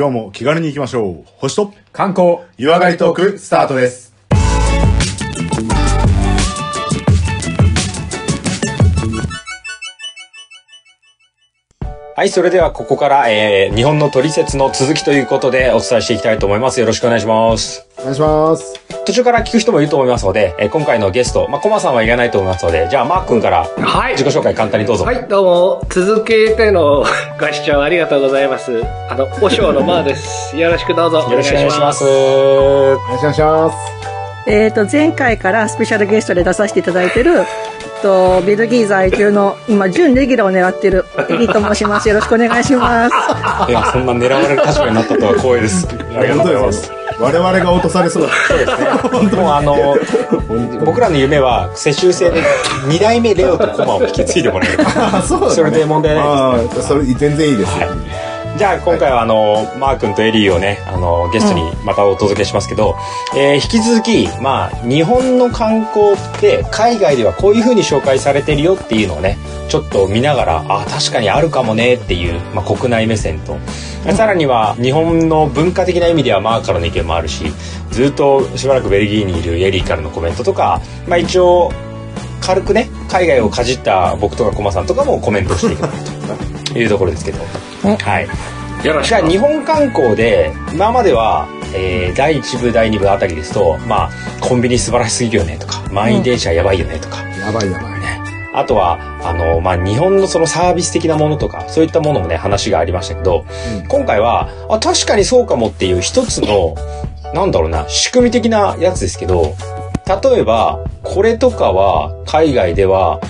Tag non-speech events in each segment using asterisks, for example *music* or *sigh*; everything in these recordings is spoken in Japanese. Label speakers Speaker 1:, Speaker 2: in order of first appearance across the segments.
Speaker 1: 今日も気軽に行きましょう。星と
Speaker 2: 観光
Speaker 1: 湯上がりトークスタートです。
Speaker 2: はい、それではここから、えー、日本のトリセツの続きということでお伝えしていきたいと思います。よろしくお願いします。
Speaker 3: お願いします。
Speaker 2: 途中から聞く人もいると思いますので、えー今回のゲスト、まあ、コマさんはいらないと思いますので、じゃあ、マー君から
Speaker 4: はい
Speaker 2: 自己紹介簡単にどうぞ。
Speaker 4: はい、どうも、続けてのご視聴ありがとうございます。あの、お尚のマーです。*laughs* よろしくどうぞ。
Speaker 2: よろしくお願いします。。
Speaker 3: お願いします。
Speaker 5: えっ、と、前回からスペシャルゲストで出させていただいてる、えっと、ベルギー在住の、今、準レギュラーを狙ってる、エリと申します。よろしくお願いします。*laughs*
Speaker 2: いや、そんな狙われる立場になったとは光栄です。ありがとうございます。
Speaker 1: 我々が落とされそう。
Speaker 2: もうあの、僕らの夢は、世襲制で2代目レオとコマを引き継いでもらえる。
Speaker 1: あ、そうだね
Speaker 2: それで問題ないです。
Speaker 1: ああ、それ全然いいです。
Speaker 2: じゃあ今回はあの、マー君とエリーをね、あの、ゲストにまたお届けしますけど、えー引き続き、まあ、日本の観光って海外ではこういう風に紹介されてるよっていうのをね、ちょっと見ながら、あ、確かにあるかもねっていう、まあ、国内目線と、さらには日本の文化的な意味ではマーからの意見もあるし、ずっとしばらくベルギーにいるエリーからのコメントとか、まあ一応、軽くね、海外をかじった僕とかコマさんとかもコメントしていくと *laughs* いうところですけど、はい。
Speaker 4: よろしく。
Speaker 2: じゃあ日本観光で今までは、えー第1部第2部あたりですとまあコンビニ素晴らしすぎるよねとか満員電車やばいよねとか、
Speaker 3: やばいやばい。
Speaker 2: あとはあの、まあ、日本のそのサービス的なものとかそういったものもね話がありましたけど、今回はあ確かにそうかもっていう一つのなんだろうな仕組み的なやつですけど例えばこれとかは海外では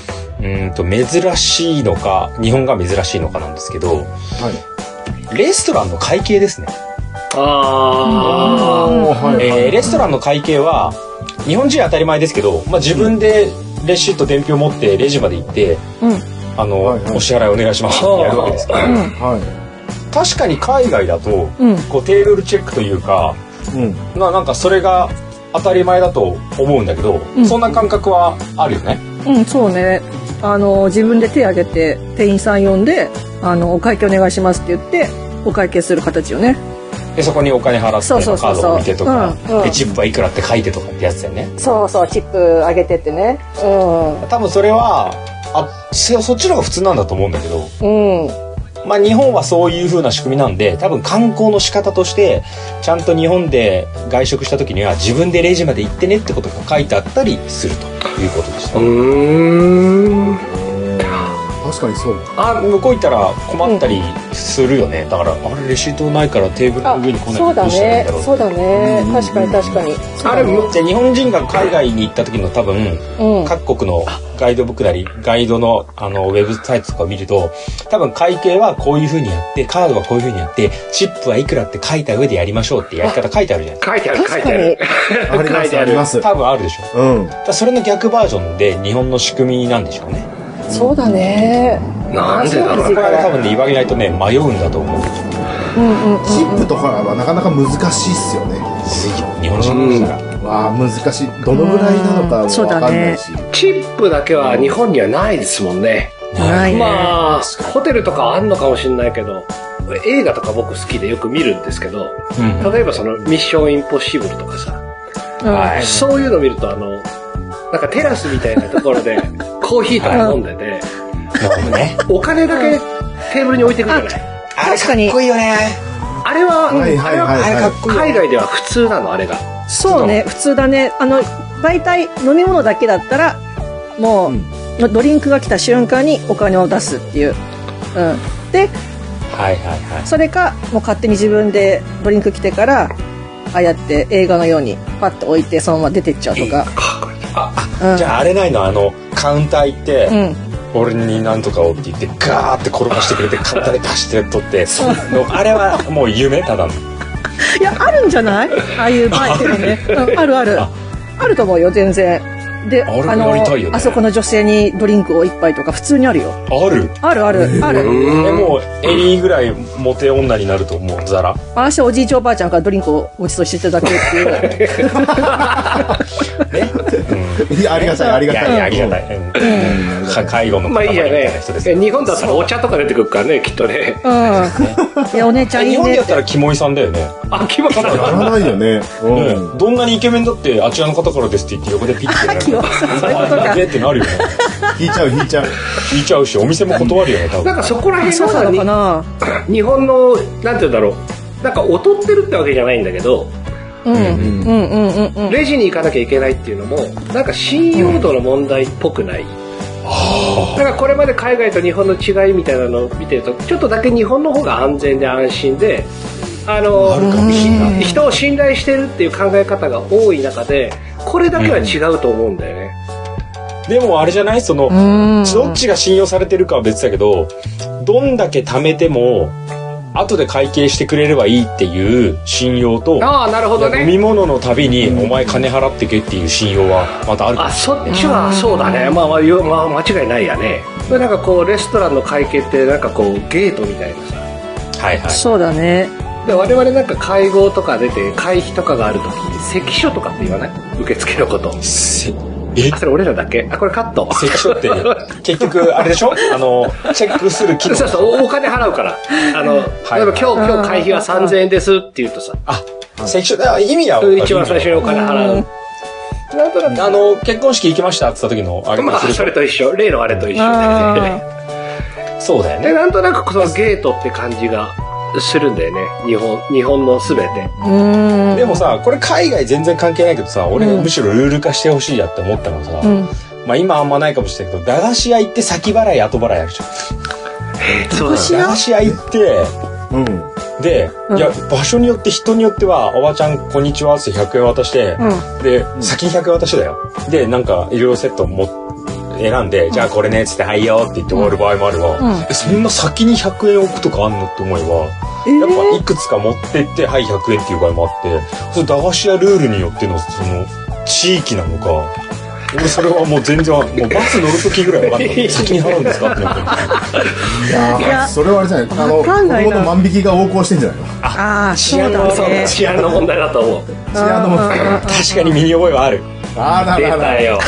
Speaker 2: うーんと珍しいのか日本が珍しいのかなんですけど
Speaker 3: はい。
Speaker 2: レストランの会計ですね。
Speaker 4: あ。
Speaker 2: えーレストランの会計は日本人は当たり前ですけど、まあ、自分でレシート伝票持ってレジまで行って、
Speaker 5: うん
Speaker 2: あの、
Speaker 3: はいはい
Speaker 2: お支払いお願いしますってやるわけですけど、
Speaker 3: は
Speaker 2: 確かに海外だと、
Speaker 5: うん
Speaker 2: こうテーブルチェックというか
Speaker 3: い。うん。
Speaker 2: まあなんかそれが当たり前だと思うんだけど、
Speaker 5: うん
Speaker 2: そんな感覚はあるよね。
Speaker 5: うん、そうね。あの、自分で手挙げて、店員さん呼んで、あの、お会計お願いしますって言って、お会計する形よね。
Speaker 2: でそこにお金払ってカードを見てとか、
Speaker 5: うんうん
Speaker 2: でチップはいくらって書いてとかってやつだよね。
Speaker 5: そうそう、チップ上げてってね。う
Speaker 2: 多分それはあそそっちの方が普通なんだと思うんだけど。
Speaker 5: ん。うん。
Speaker 2: まあ日本はそういう風な仕組みなんで、多分観光の仕方として、ちゃんと日本で外食した時には自分でレジまで行ってねってことが書いてあったりするということでした。
Speaker 3: 確かにそう。
Speaker 2: あ、向こう行ったら困ったりするよね。だから、あれレシートないからテーブルの
Speaker 5: あ
Speaker 2: 上に来ない
Speaker 5: そうだね
Speaker 2: だろう。
Speaker 5: そうだね。確かに確かに。
Speaker 4: あれ、む
Speaker 2: じゃあ日本人が海外に行った時の多分、
Speaker 5: うん。
Speaker 2: 各国のガイドブックなり、ガイドのあのウェブサイトとかを見ると、多分会計はこういう風にやって、カードはこういう風にやって、チップはいくらって書いた上でやりましょうってやり方書いてあるじゃないですか。
Speaker 4: 書いてある、書いてある。
Speaker 3: あります、*laughs*
Speaker 4: 書いてあ
Speaker 3: ります。
Speaker 2: 多分あるでしょ。
Speaker 3: うん。
Speaker 2: だそれの逆バージョンで日本の仕組みなんでしょうね。
Speaker 5: そうだね。
Speaker 4: なんでだろう
Speaker 2: これは多分ね、言われないとね、迷うんだと思う。
Speaker 5: うんうん。
Speaker 3: チップとかはなかなか難しいっすよね。
Speaker 2: 日本人ですから。
Speaker 3: わあ、難しい。どのぐらいなのかもわかんないし。
Speaker 4: チップだけは日本にはないですもんね。
Speaker 5: ないね。
Speaker 4: まあ、ホテルとかはあんのかもしれないけど、映画とか僕好きでよく見るんですけど、
Speaker 2: うん。
Speaker 4: 例えばそのミッションインポッシブルとかさ、
Speaker 5: うん
Speaker 2: はい
Speaker 4: そういうの見るとあの、なんかテラスみたいなところで *laughs* コーヒーとか飲んでて、
Speaker 2: なるほどね。
Speaker 4: お金だけテーブルに置いてくるじゃない？
Speaker 2: あ
Speaker 5: かに
Speaker 2: かっこいいよね。
Speaker 4: あれは、
Speaker 3: はいはいはいはい
Speaker 4: あれは海外では普通なの、あれが。
Speaker 5: そうね、普通だね。あの、大体飲み物だけだったら、もう、ドリンクが来た瞬間にお金を出すっていう。うん。で、
Speaker 2: はいはいはい。
Speaker 5: それか、もう勝手に自分でドリンク来てから、ああやって映画のようにパッと置いてそのまま出てっちゃうとか。
Speaker 2: あ、
Speaker 5: うん
Speaker 2: じゃああれないのあの、カウンター行って、
Speaker 5: うん。
Speaker 2: 俺になんとかをって言って、ガーって転がしてくれて、簡単にパシって取って、のあれはもう夢ただの。
Speaker 5: いや、あるんじゃない？ああいうバイクのね。うん、あるある。あると思うよ、全然。で、
Speaker 2: あれ
Speaker 5: あの
Speaker 2: ね
Speaker 5: あそこの女性にドリンクを一杯とか普通にあるよ。
Speaker 2: ある？
Speaker 5: あるある、ある。
Speaker 2: え、もう、エリーぐらいモテ女になると思う、ザラ。
Speaker 5: 私はおじいちゃんおばあちゃんからドリンクをご馳走していただけっていう。*laughs*
Speaker 2: ね。
Speaker 1: いやありがたい、あり
Speaker 2: いやいや、
Speaker 1: がたい。
Speaker 2: ありがたい。うんか介護の
Speaker 4: まあいいじゃね
Speaker 2: 人です。
Speaker 4: え日本だったらお茶とか出てくるからね、きっとね。
Speaker 5: うん。いや、お姉ちゃんいいねっ。
Speaker 2: 日本でやってたらキモイさんだよね。
Speaker 4: あ、決まった。
Speaker 1: やらないよね。う
Speaker 2: ね
Speaker 1: ん。
Speaker 2: どんなにイケメンだって、あちらの方からですって言って横でピッてやられる。
Speaker 5: そういうことか
Speaker 2: あってなるよね。
Speaker 1: 引いちゃう、引いちゃう。
Speaker 2: 引いちゃうし、お店も断るよね、多分。
Speaker 4: なんかそこら辺
Speaker 5: そうな
Speaker 4: がさ、に
Speaker 5: のかな
Speaker 4: 日本の、なんて言うんだろう。なんか劣ってるってわけじゃないんだけど、
Speaker 5: うん。うんうんうんうん。
Speaker 4: レジに行かなきゃいけないっていうのも、なんか信用度の問題っぽくない。だからこれまで海外と日本の違いみたいなのを見てると、ちょっとだけ日本の方が安全で安心で、あの、ひ人を信頼してるっていう考え方が多い中で、これだけは違うと思うんだよね。
Speaker 2: でもあれじゃない？その、
Speaker 5: うん。
Speaker 2: どっちが信用されてるかは別だけど、どんだけ貯めても、後で会計してくれればいいっていう信用と、
Speaker 4: ああ、なるほど
Speaker 2: 飲
Speaker 4: ね。
Speaker 2: み物のたびに、お前金払ってけっていう信用はまたあるか
Speaker 4: あ、
Speaker 2: ら。
Speaker 4: そっちはそうだね。まあまあ、よまあ、間違いないやね。なんかこう、レストランの会計ってなんかこう、ゲートみたいなさ。
Speaker 2: はいはい。
Speaker 5: そうだね。
Speaker 4: で我々なんか会合とか出て会費とかがある時に関所とかって言わない？受付のこと。
Speaker 2: せえ？
Speaker 4: あそれ俺らだけ？あこれカット。
Speaker 2: 関所って、*laughs* 結局、あれでしょ？あの、チェックする機能。
Speaker 4: そうそうおお金払うから。あの、
Speaker 2: はい。
Speaker 4: 例えば今日今日会費は3000円ですって言うとさ。
Speaker 2: あ、関所、あ意味はわかる
Speaker 4: 一番最初にお金払う。なん。となく
Speaker 2: あの、結婚式行きましたって言った時の、あれ
Speaker 4: まあそれと一緒。例のあれと一緒。*laughs*
Speaker 2: そうだよね。
Speaker 4: でなんとなくそのゲートって感じがするんだよね日本日本の全て
Speaker 5: うん。
Speaker 2: でもさ、これ海外全然関係ないけどさ、俺
Speaker 5: うん
Speaker 2: むしろルール化してほしいやって思ったのさ、
Speaker 5: うん。
Speaker 2: まあ今あんまないかもしれないけど、駄菓子屋行って先払い後払いあるじゃん。
Speaker 4: そうだ
Speaker 5: いや
Speaker 2: 駄菓子屋行って、
Speaker 1: うん。
Speaker 2: で、
Speaker 5: うん
Speaker 2: いや、場所によって人によっては、おばちゃんこんにちはって100円渡して、
Speaker 5: うん。
Speaker 2: で、先に100円渡してだよ。で、なんか、いろいろセットも選んで、じゃあこれね、つって、はいよって言って終わる場合もあるわ。
Speaker 5: うん
Speaker 2: えそんな先に100円置くとかあんのって思えば、
Speaker 5: え
Speaker 2: やっぱ
Speaker 5: ー
Speaker 2: いくつか持ってって、はい、100円っていう場合もあって、その駄菓子屋ルールによっての、その、地域なのか、俺それはもう全然、もうバス乗るときぐらいわかんない。先に払うんですか？ってなって。
Speaker 1: いや
Speaker 5: いや
Speaker 1: ーそれはあれじゃない。あの、子供の万引きが横行してんじゃないの？
Speaker 5: ああ、
Speaker 2: 治安の
Speaker 5: ね。
Speaker 4: 治安の問題だと思う。
Speaker 1: 治安の問題。
Speaker 2: 確かに身に覚えはある。
Speaker 4: 出
Speaker 1: あららら。
Speaker 4: たよ。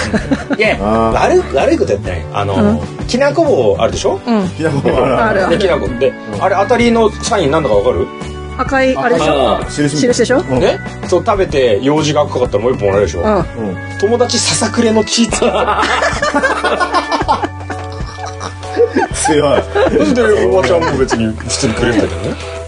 Speaker 2: いや、
Speaker 1: あ
Speaker 2: 悪い、悪いことやってない。あの、きなこ棒あるでしょ？
Speaker 5: うん。
Speaker 1: きなこあら
Speaker 5: あ
Speaker 2: きなこ。で、あれ当たりのサインなんだかわかる？
Speaker 5: 赤い、あれでしょ？
Speaker 4: あ
Speaker 1: 印
Speaker 5: 印でしょ？
Speaker 1: うん。
Speaker 2: ね？そう食べて用事が赤かったらもう一本もらえるでしょ、
Speaker 5: う。
Speaker 2: 友達ささくれの血つけて
Speaker 1: 強い。
Speaker 2: でおばちゃんも別に普通にくれるんだけどね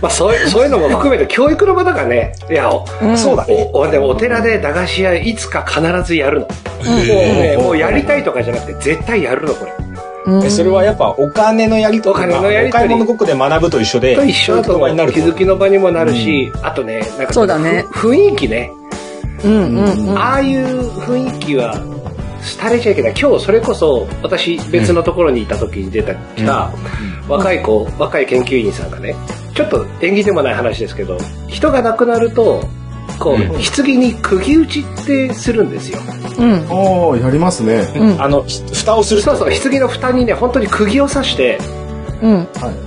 Speaker 4: まあそういうそういうのも含めて教育の場だからね。いやお
Speaker 2: そうだね。
Speaker 4: おおでもお寺で駄菓子屋いつか必ずやるの、もうねもうやりたいとかじゃなくて絶対やるのこれ。
Speaker 5: う
Speaker 2: それはやっぱお金のやりとり。
Speaker 4: お金のやりとり。
Speaker 2: お買い物ごっこで学ぶと一緒で
Speaker 4: と一緒だと気づきの場にもなるし、あとねなんか
Speaker 5: そうだね。
Speaker 4: ふ雰囲気ね、
Speaker 5: うんうんうん。
Speaker 4: ああいう雰囲気は廃れちゃいけない。今日それこそ私別のところにいた時に出た来た若い子、若い研究員さんがねちょっと縁起でもない話ですけど人が亡くなるとこう、
Speaker 2: うん。
Speaker 4: 棺に釘打ちってするんですよ。
Speaker 5: うん。
Speaker 1: おー、やりますね。
Speaker 5: うん。
Speaker 2: あのひ蓋をする
Speaker 4: そうそう棺の蓋にね本当に釘を刺して
Speaker 5: うん。
Speaker 1: はい。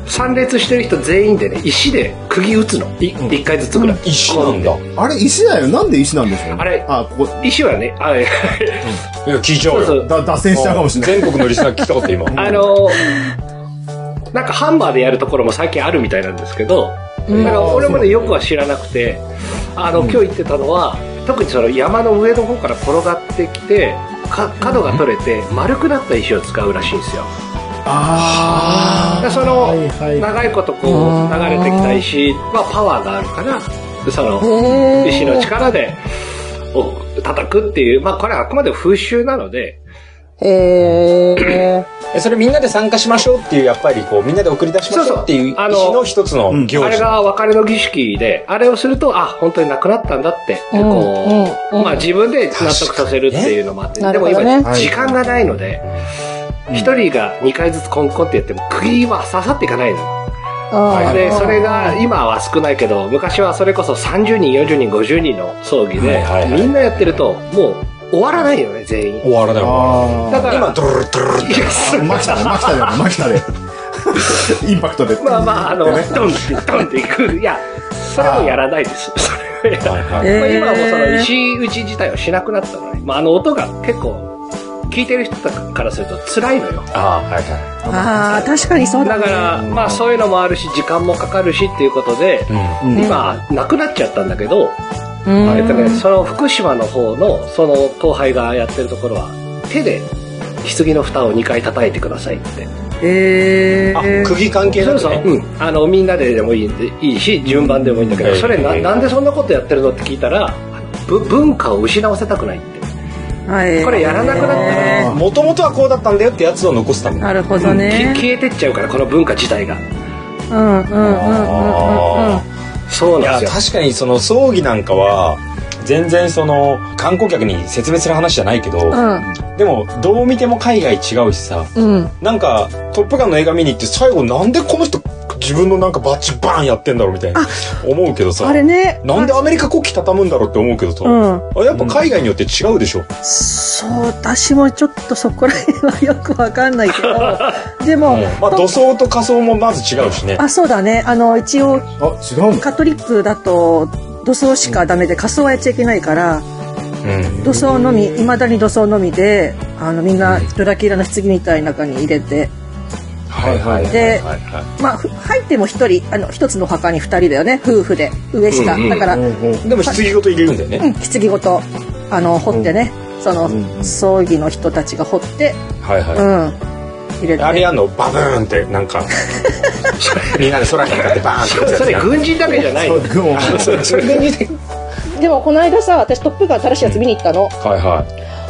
Speaker 4: 参列してる人全員でね石で釘打つの。い
Speaker 1: うん。
Speaker 4: 一回ずつぐらい、
Speaker 2: 石なんだ。
Speaker 1: あれ、石だよ。なんで石なんでしょうね。
Speaker 4: あれ
Speaker 1: あ、ここ、
Speaker 4: 石はねあ
Speaker 2: いや聞いちゃうよ。
Speaker 4: そうそう。
Speaker 1: だ脱線しちゃうかもしれない。
Speaker 2: 全国のリスナー聞きたかった今。
Speaker 4: あのなんかハンマーでやるところも最近あるみたいなんですけど、
Speaker 5: うん。
Speaker 4: だから俺もねよくは知らなくてあの、今日言ってたのは特にその山の上の方から転がってきてか角が取れて丸くなった石を使うらしいんですよ
Speaker 1: あ
Speaker 4: でその、
Speaker 1: はいはい。
Speaker 4: 長いことこう流れてきた石はパワーがあるからその石の力でお叩くっていうまあこれはあくまで風習なので。
Speaker 5: へえ。
Speaker 2: えそれみんなで参加しましょうっていうやっぱりこうみんなで送り出しましょうっていう意
Speaker 4: の
Speaker 2: 思の一つの行事。
Speaker 4: あれが別れの儀式で、あれをすると、あ、本当に亡くなったんだって、
Speaker 5: うん。
Speaker 4: こう、まあ自分で納得させるっていうのもあって、でも今、時間がないので、一、人が2回ずつコンコンってやっても、釘は刺さっていかないの。で、それが、今は少ないけど、昔はそれこそ30人、40人、50人の葬儀でみんなやってると、もう、終わらないよね、全員。
Speaker 2: 終わらないわ
Speaker 1: あ
Speaker 4: だから、
Speaker 2: 今ドルルドルルって
Speaker 1: あ。マキタで、マキタで、マキタで。インパクトで。
Speaker 4: まあまあ、あの、ドンって、ドンっていく。いや、それもやらないです。それはやらない。
Speaker 2: はいはい
Speaker 5: え
Speaker 4: まあ、今はもうその石打ち自体はしなくなったのね。まあ、あの音が結構、聞いてる人からすると辛いのよ。
Speaker 2: ああはいはい
Speaker 5: ああ、確かにそうだね。
Speaker 4: だから、まあそういうのもあるし、時間もかかるしっていうことで、
Speaker 2: うん
Speaker 1: うん
Speaker 4: 今、なくなっちゃったんだけど、
Speaker 5: うん
Speaker 4: えっとね、その福島の方の、その後輩がやってるところは、手で、棺の蓋を2回叩いてくださいって。
Speaker 5: えー、
Speaker 2: あ釘関係なくね？
Speaker 4: うん。あの、みんなででもいいんで、いいし、順番でもいいんだけど、
Speaker 2: うん
Speaker 4: それな、
Speaker 2: うん
Speaker 4: なんでそんなことやってるのって聞いたら、ぶ文化を失わせたくないって。
Speaker 5: はい。
Speaker 4: これやらなくなったら
Speaker 2: もともとはこうだったんだよってやつを残すため
Speaker 5: なるほどね
Speaker 4: き。消えてっちゃうから、この文化自体が。
Speaker 5: うんうんうんうんうんうんうん。
Speaker 2: いや
Speaker 4: そうなんですよ。
Speaker 2: 確かにその葬儀なんかは全然その観光客に説明する話じゃないけど、でもどう見ても海外違うしさ
Speaker 5: うん。うん。
Speaker 2: なんか「トップガン」の映画見に行って最後なんでこの人自分のなんかバッチバーンやってんだろうみたいな。思うけどさ。
Speaker 5: あれね。
Speaker 2: なんでアメリカ国旗畳むんだろうって思うけどさ、
Speaker 5: うん。
Speaker 2: あやっぱ海外によって違うでしょ、
Speaker 5: そう、私もちょっとそこら辺はよくわかんないけど、*laughs* でも、
Speaker 2: まあ土葬と仮装もまず違うしね。
Speaker 5: あ、そうだね。あの、一応、
Speaker 1: あ、違うの？
Speaker 5: カトリックだと、土葬しかダメで仮装はやっちゃいけないから、
Speaker 2: うん。
Speaker 5: 土葬のみ、未だに土葬のみで、あの、みんなドラキュラの棺みたいな中に入れて、
Speaker 2: はいはいはい
Speaker 5: でまあ、ふ入っても一人、あの、一つのお墓に二人だよね。夫婦で、上下。
Speaker 4: うんうん
Speaker 5: だから、うん、
Speaker 1: うん。うん
Speaker 2: でも棺ごと入れるんだよね、
Speaker 5: 棺ごと、あの、掘ってね、その、
Speaker 1: うん
Speaker 5: 葬儀の人たちが掘って、
Speaker 2: はいはい、
Speaker 5: うん、入れて。
Speaker 2: あれやんのバブーンってなんか *laughs* みんなで空に向かってバーンって
Speaker 4: それ軍人だけじゃないの。
Speaker 1: そうもう
Speaker 2: それそれで
Speaker 5: も、この間さ、私トップガン新しいやつ見に行ったの。
Speaker 2: はいは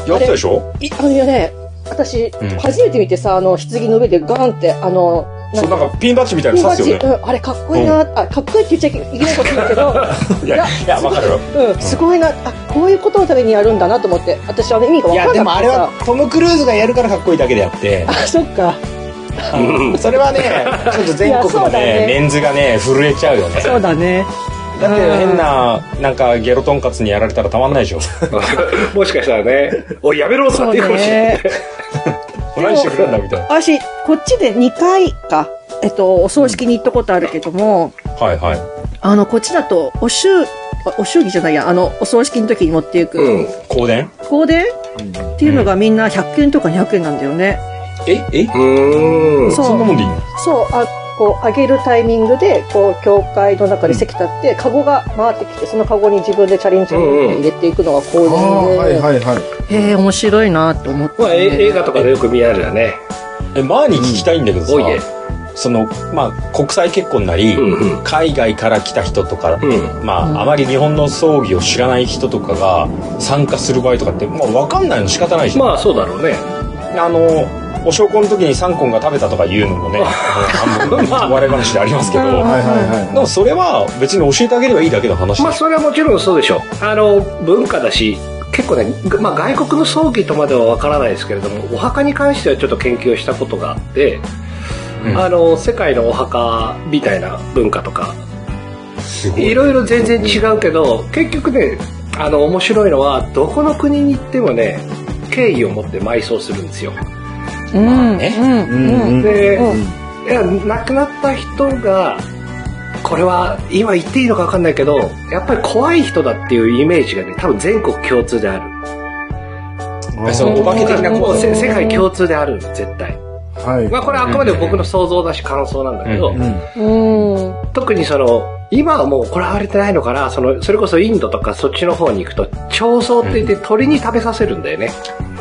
Speaker 2: い。やってたでしょ？
Speaker 5: いあのね、私、
Speaker 2: うん。
Speaker 5: 初めて見てさ、あの、棺の上でガンって、あの、
Speaker 2: そうなんかピンバッジみたいな
Speaker 5: ピンバッジ、
Speaker 2: の刺すよね。
Speaker 5: うん、あれかっこいいな、あ、かっこいいって言っちゃいけないことだけど、*laughs*
Speaker 2: いやいやわかるよ
Speaker 5: うん、すごいな、あ、こういうことのためにやるんだなと思って、私は意味が
Speaker 2: い
Speaker 5: わかんなくてさ。
Speaker 2: やでもあれはトム・クルーズがやるからかっこいいだけであって。*laughs*
Speaker 5: あ、そっか。
Speaker 2: それはねちょっと全国の
Speaker 5: うだね
Speaker 2: ね。メンズがね震えちゃうよね。
Speaker 5: そうだね。
Speaker 2: だって変ななんかゲロトンカツにやられたらたまんないでしょ。*laughs*
Speaker 4: もしかしたらね、おい、やめろさって言うかもしれない。
Speaker 2: 何してくれんだみたいな。
Speaker 5: 私、こっちで2回か、えっと、お葬式に行ったことあるけども、
Speaker 2: はいはい。
Speaker 5: あの、こっちだと、お祝、あお祝儀じゃないや、あの、お葬式の時に持っていく、
Speaker 4: うん。
Speaker 2: 香典？
Speaker 5: 香典？っていうのがみんな100円とか200円なんだよね。
Speaker 2: え？え？
Speaker 4: うーん。
Speaker 5: そ
Speaker 2: んなもんでいいの？
Speaker 5: そう、あ、こう、上げるタイミングで、こう、教会の中で席立って、カゴが回ってきて、そのカゴに自分でチャリンチャリンって入れていくのが香典
Speaker 1: ああ、
Speaker 5: で、
Speaker 1: はいはいはい。
Speaker 5: へえ、面白いなと思って、
Speaker 4: まあ、え映画とかでよく見られるよね。
Speaker 2: え前に聞きたいんだけどさ
Speaker 4: おいで。
Speaker 2: そのまあ国際結婚なり
Speaker 4: うんうん
Speaker 2: 海外から来た人とか
Speaker 4: うん。
Speaker 2: ま
Speaker 5: うん
Speaker 2: ああまり日本の葬儀を知らない人とかが参加する場合とかってまあ分かんないの仕方ないじゃん
Speaker 4: まあ、そうだろうね。
Speaker 2: あのお焼香の時にサンコンが食べたとか言うのもね *laughs* 笑い話でありますけど。でもそれは別に教えてあげればいいだけの話
Speaker 4: まあ、
Speaker 2: で
Speaker 4: それはもちろんそうでしょう。あの、文化だし、結構ね、ぐまあ、外国の葬儀とまではわからないですけれども、お墓に関してはちょっと研究をしたことがあって、
Speaker 2: うん
Speaker 4: あの、世界のお墓みたいな文化とか、いろいろ全然違うけど、結局ね、あの、面白いのは、どこの国に行ってもね、敬意を持って埋葬するんですよ。
Speaker 5: うん、
Speaker 2: まあ。
Speaker 4: で、
Speaker 5: うん
Speaker 4: いや、亡くなった人が、これは今言っていいのか分かんないけど、やっぱり怖い人だっていうイメージがね、多分全国共通である。
Speaker 2: えそのお化け的な
Speaker 4: もう世界共通である、絶対。
Speaker 1: はい。
Speaker 4: まあこれはあくまで僕の想像だし感想なんだけど、
Speaker 2: うん
Speaker 1: うん。
Speaker 5: うん。
Speaker 4: 特にその、今はもうこれはわれてないのかな、その、それこそインドとかそっちの方に行くと、長草って言って鳥に食べさせるんだよね。
Speaker 2: はいはいはいはい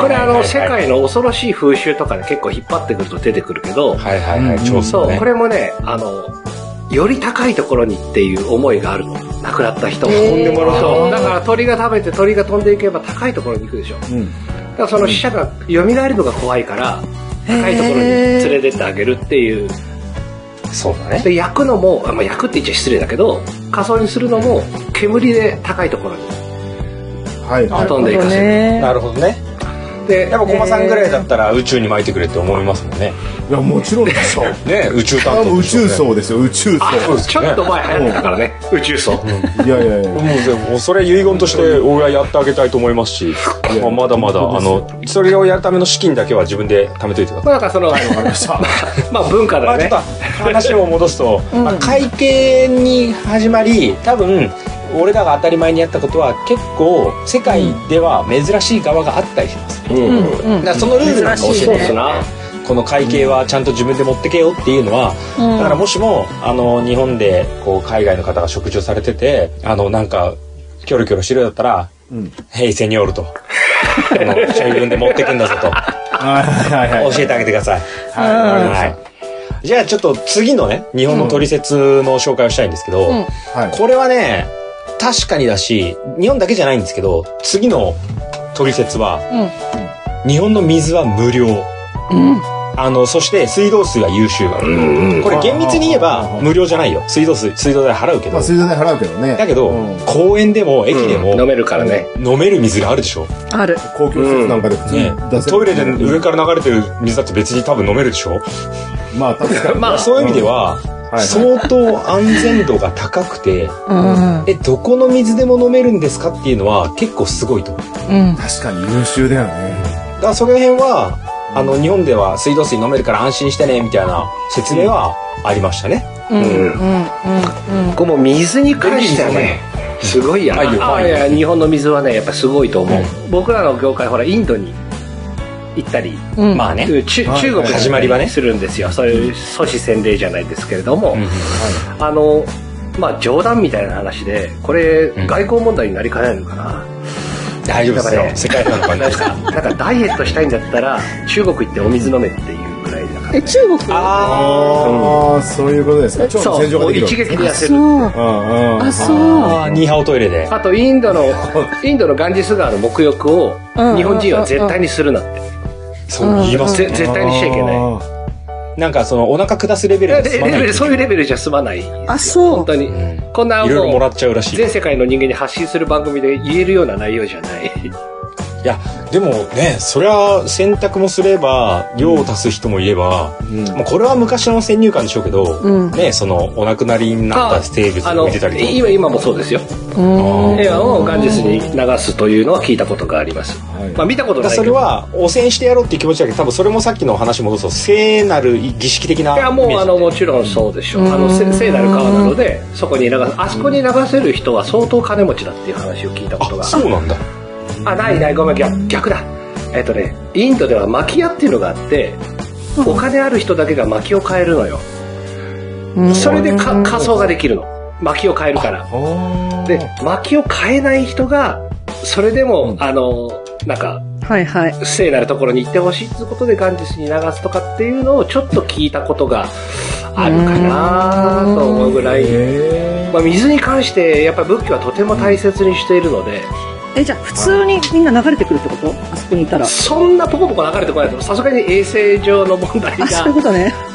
Speaker 4: これあの、世界の恐ろしい風習とかで結構引っ張ってくると出てくるけど、
Speaker 2: はいはいはい
Speaker 1: うん
Speaker 2: ね
Speaker 4: これもね、あの、より高いところにっていう思いがあるの。亡くなった人飛んでもらうと。だから鳥が食べて鳥が飛んでいけば高いところに行くでしょ。だ
Speaker 1: うん。
Speaker 4: からその死者が蘇るのが怖いから、高いところに連れてってあげるっていう。
Speaker 2: そうだね
Speaker 4: で、焼くのも、あまあ、焼くって言っちゃ失礼だけど、仮装にするのも煙で高いところに
Speaker 1: はい。
Speaker 4: 飛んでいかせる。
Speaker 5: ね。
Speaker 2: なるほどね。
Speaker 4: で
Speaker 2: やっぱ駒さんぐらいだったら宇宙に巻いてくれって思いますもんね。
Speaker 3: いやもちろんでしょ
Speaker 2: ね宇宙担当ね。
Speaker 3: 宙層ですよ宇宙層。
Speaker 4: ちょっと前流行ってたからね。宇宙層。
Speaker 3: いやいやいや。
Speaker 2: もうでもそれ遺言として俺はやってあげたいと思いますし、まあ、まだまだあのそれをやるための資金だけは自分で貯めといてください。
Speaker 4: まあなんかその
Speaker 3: わかりました
Speaker 4: まあ文化
Speaker 2: まあ、ちょっ
Speaker 4: だね
Speaker 2: と話を戻すと、まあ、会計に始まり多分俺らが当たり前にやったことは結構世界では珍しい側があったりします、
Speaker 4: うん
Speaker 5: うん。
Speaker 2: だからそのルールなんか教えて
Speaker 4: そうっすな。
Speaker 2: この会計はちゃんと自分で持ってけよっていうのは、
Speaker 5: うん。
Speaker 2: だからもしもあの日本でこう海外の方が食事をされててあのなんかキョロキョロしてるようだったら
Speaker 3: うん「
Speaker 2: ヘイセニョール」と「この自分で持ってくんだぞ」と。
Speaker 3: はいはいはい
Speaker 2: 教えてあげてください。
Speaker 3: はい
Speaker 2: はい。じゃあちょっと次のね、日本の取説の紹介をしたいんですけど、
Speaker 5: うん。
Speaker 2: これはね、確かにだし、日本だけじゃないんですけど、次の取説は、日本の水は無料。あの、そして水道水は優秀。これ厳密に言えば無料じゃないよ。水道水、水道代払うけど
Speaker 3: まあ。水道代払うけどね
Speaker 2: だけど、
Speaker 3: うん
Speaker 2: 公園でも駅でも、
Speaker 4: 飲めるからね
Speaker 2: 飲める水があるでしょ。
Speaker 5: ある。
Speaker 3: 公共施設なんかで普通に
Speaker 2: ねトイレで上から流れてる水だって別に多分飲めるでしょ。
Speaker 3: まあ確かに *laughs*
Speaker 4: まあ
Speaker 2: そういう意味では、相当安全度が高くて、
Speaker 5: うん。
Speaker 2: え、どこの水でも飲めるんですかっていうのは結構すごいと。だか
Speaker 5: うん。
Speaker 3: 確かに優秀だよね
Speaker 2: らその辺は、あの、日本では水道水飲めるから安心してね、みたいな説明はありましたね。
Speaker 5: うん。うん。うん。
Speaker 4: この水に関してはねすごいや
Speaker 2: あいいよ
Speaker 4: あいや日本の水はねやっぱすごいと思う、僕らの業界ほらインドに行ったり、
Speaker 5: うん。
Speaker 2: まあね。
Speaker 4: 中国に
Speaker 2: 始まりはね
Speaker 4: するんですよ。そういう阻止洗礼じゃないですけれども、
Speaker 2: うん
Speaker 4: あのまあ冗談みたいな話でこれ
Speaker 2: ん。
Speaker 4: 外交問題になりかねないのかな、
Speaker 2: 大丈夫ですよ
Speaker 4: だから。ね
Speaker 2: 世界観の感じです。
Speaker 4: なんかなんかダイエットしたいんだったら中国行ってお水飲めっていうぐらいだから、
Speaker 5: え、中国？
Speaker 2: あ
Speaker 3: ああそういうことですか。超
Speaker 4: そう。一撃で痩せる。
Speaker 5: あ、そう。
Speaker 2: あー、ニーハオトイレで。
Speaker 4: あとインドの *laughs* インドのガンジス川の沐浴を
Speaker 5: うん。
Speaker 4: 日本人は絶対にするなって
Speaker 2: そう言います
Speaker 4: ぜ
Speaker 2: ね。
Speaker 4: 絶対にしちゃいけない
Speaker 3: あ
Speaker 2: なんかそのお腹下すレベルで
Speaker 4: レ
Speaker 2: 済まない
Speaker 4: ベル。そういうレベルじゃ済まない
Speaker 5: あ、そう
Speaker 4: 本。当に、
Speaker 2: うん
Speaker 4: こんない
Speaker 2: ろいろもら
Speaker 4: も
Speaker 2: っちゃうらしい。
Speaker 4: う全世界の人間に発信する番組で言えるような内容じゃない
Speaker 2: いや、でもね、そりゃ選択もすれば、量を足す人もいれば、
Speaker 3: うん。
Speaker 2: もうこれは昔の先入観でしょうけど、
Speaker 5: うん。
Speaker 2: ね、そのお亡くなりになった生物
Speaker 4: あの
Speaker 2: を見てたりとか。
Speaker 4: 今今もそうですよ。
Speaker 5: うん。
Speaker 4: 映画をガンジスに流すというのは聞いたことがあります、
Speaker 3: はい。
Speaker 4: まあ見たことないけど。
Speaker 2: それは汚染してやろうっていう気持ちだけど多分それもさっきの話戻すと聖なる儀式的ない
Speaker 4: やもうあのもちろんそうでしょう。
Speaker 5: うん。
Speaker 4: あのせ聖なる川なのでそこに流す。あそこに流せる人は相当金持ちだっていう話を聞いたことが。
Speaker 2: ジあそうなんだ
Speaker 4: あないないごめん逆逆だ。えっとねインドでは薪屋っていうのがあってお金ある人だけが薪を買えるのよ。
Speaker 5: うん。
Speaker 4: それでか仮装ができるの。薪を買えるから。で薪を買えない人がそれでも、あのなんか
Speaker 5: はいはい。
Speaker 4: 聖なるところに行ってほしいってことでガンジスに流すとかっていうのをちょっと聞いたことがあるかなと思うぐらい、
Speaker 3: へ
Speaker 4: まあ、水に関してやっぱり仏教はとても大切にしているので
Speaker 5: え、じゃあ普通にみんな流れてくるってこと？あそこにいたら。
Speaker 4: そんなポコポコ流れてこないとさすがに衛生上の問題が。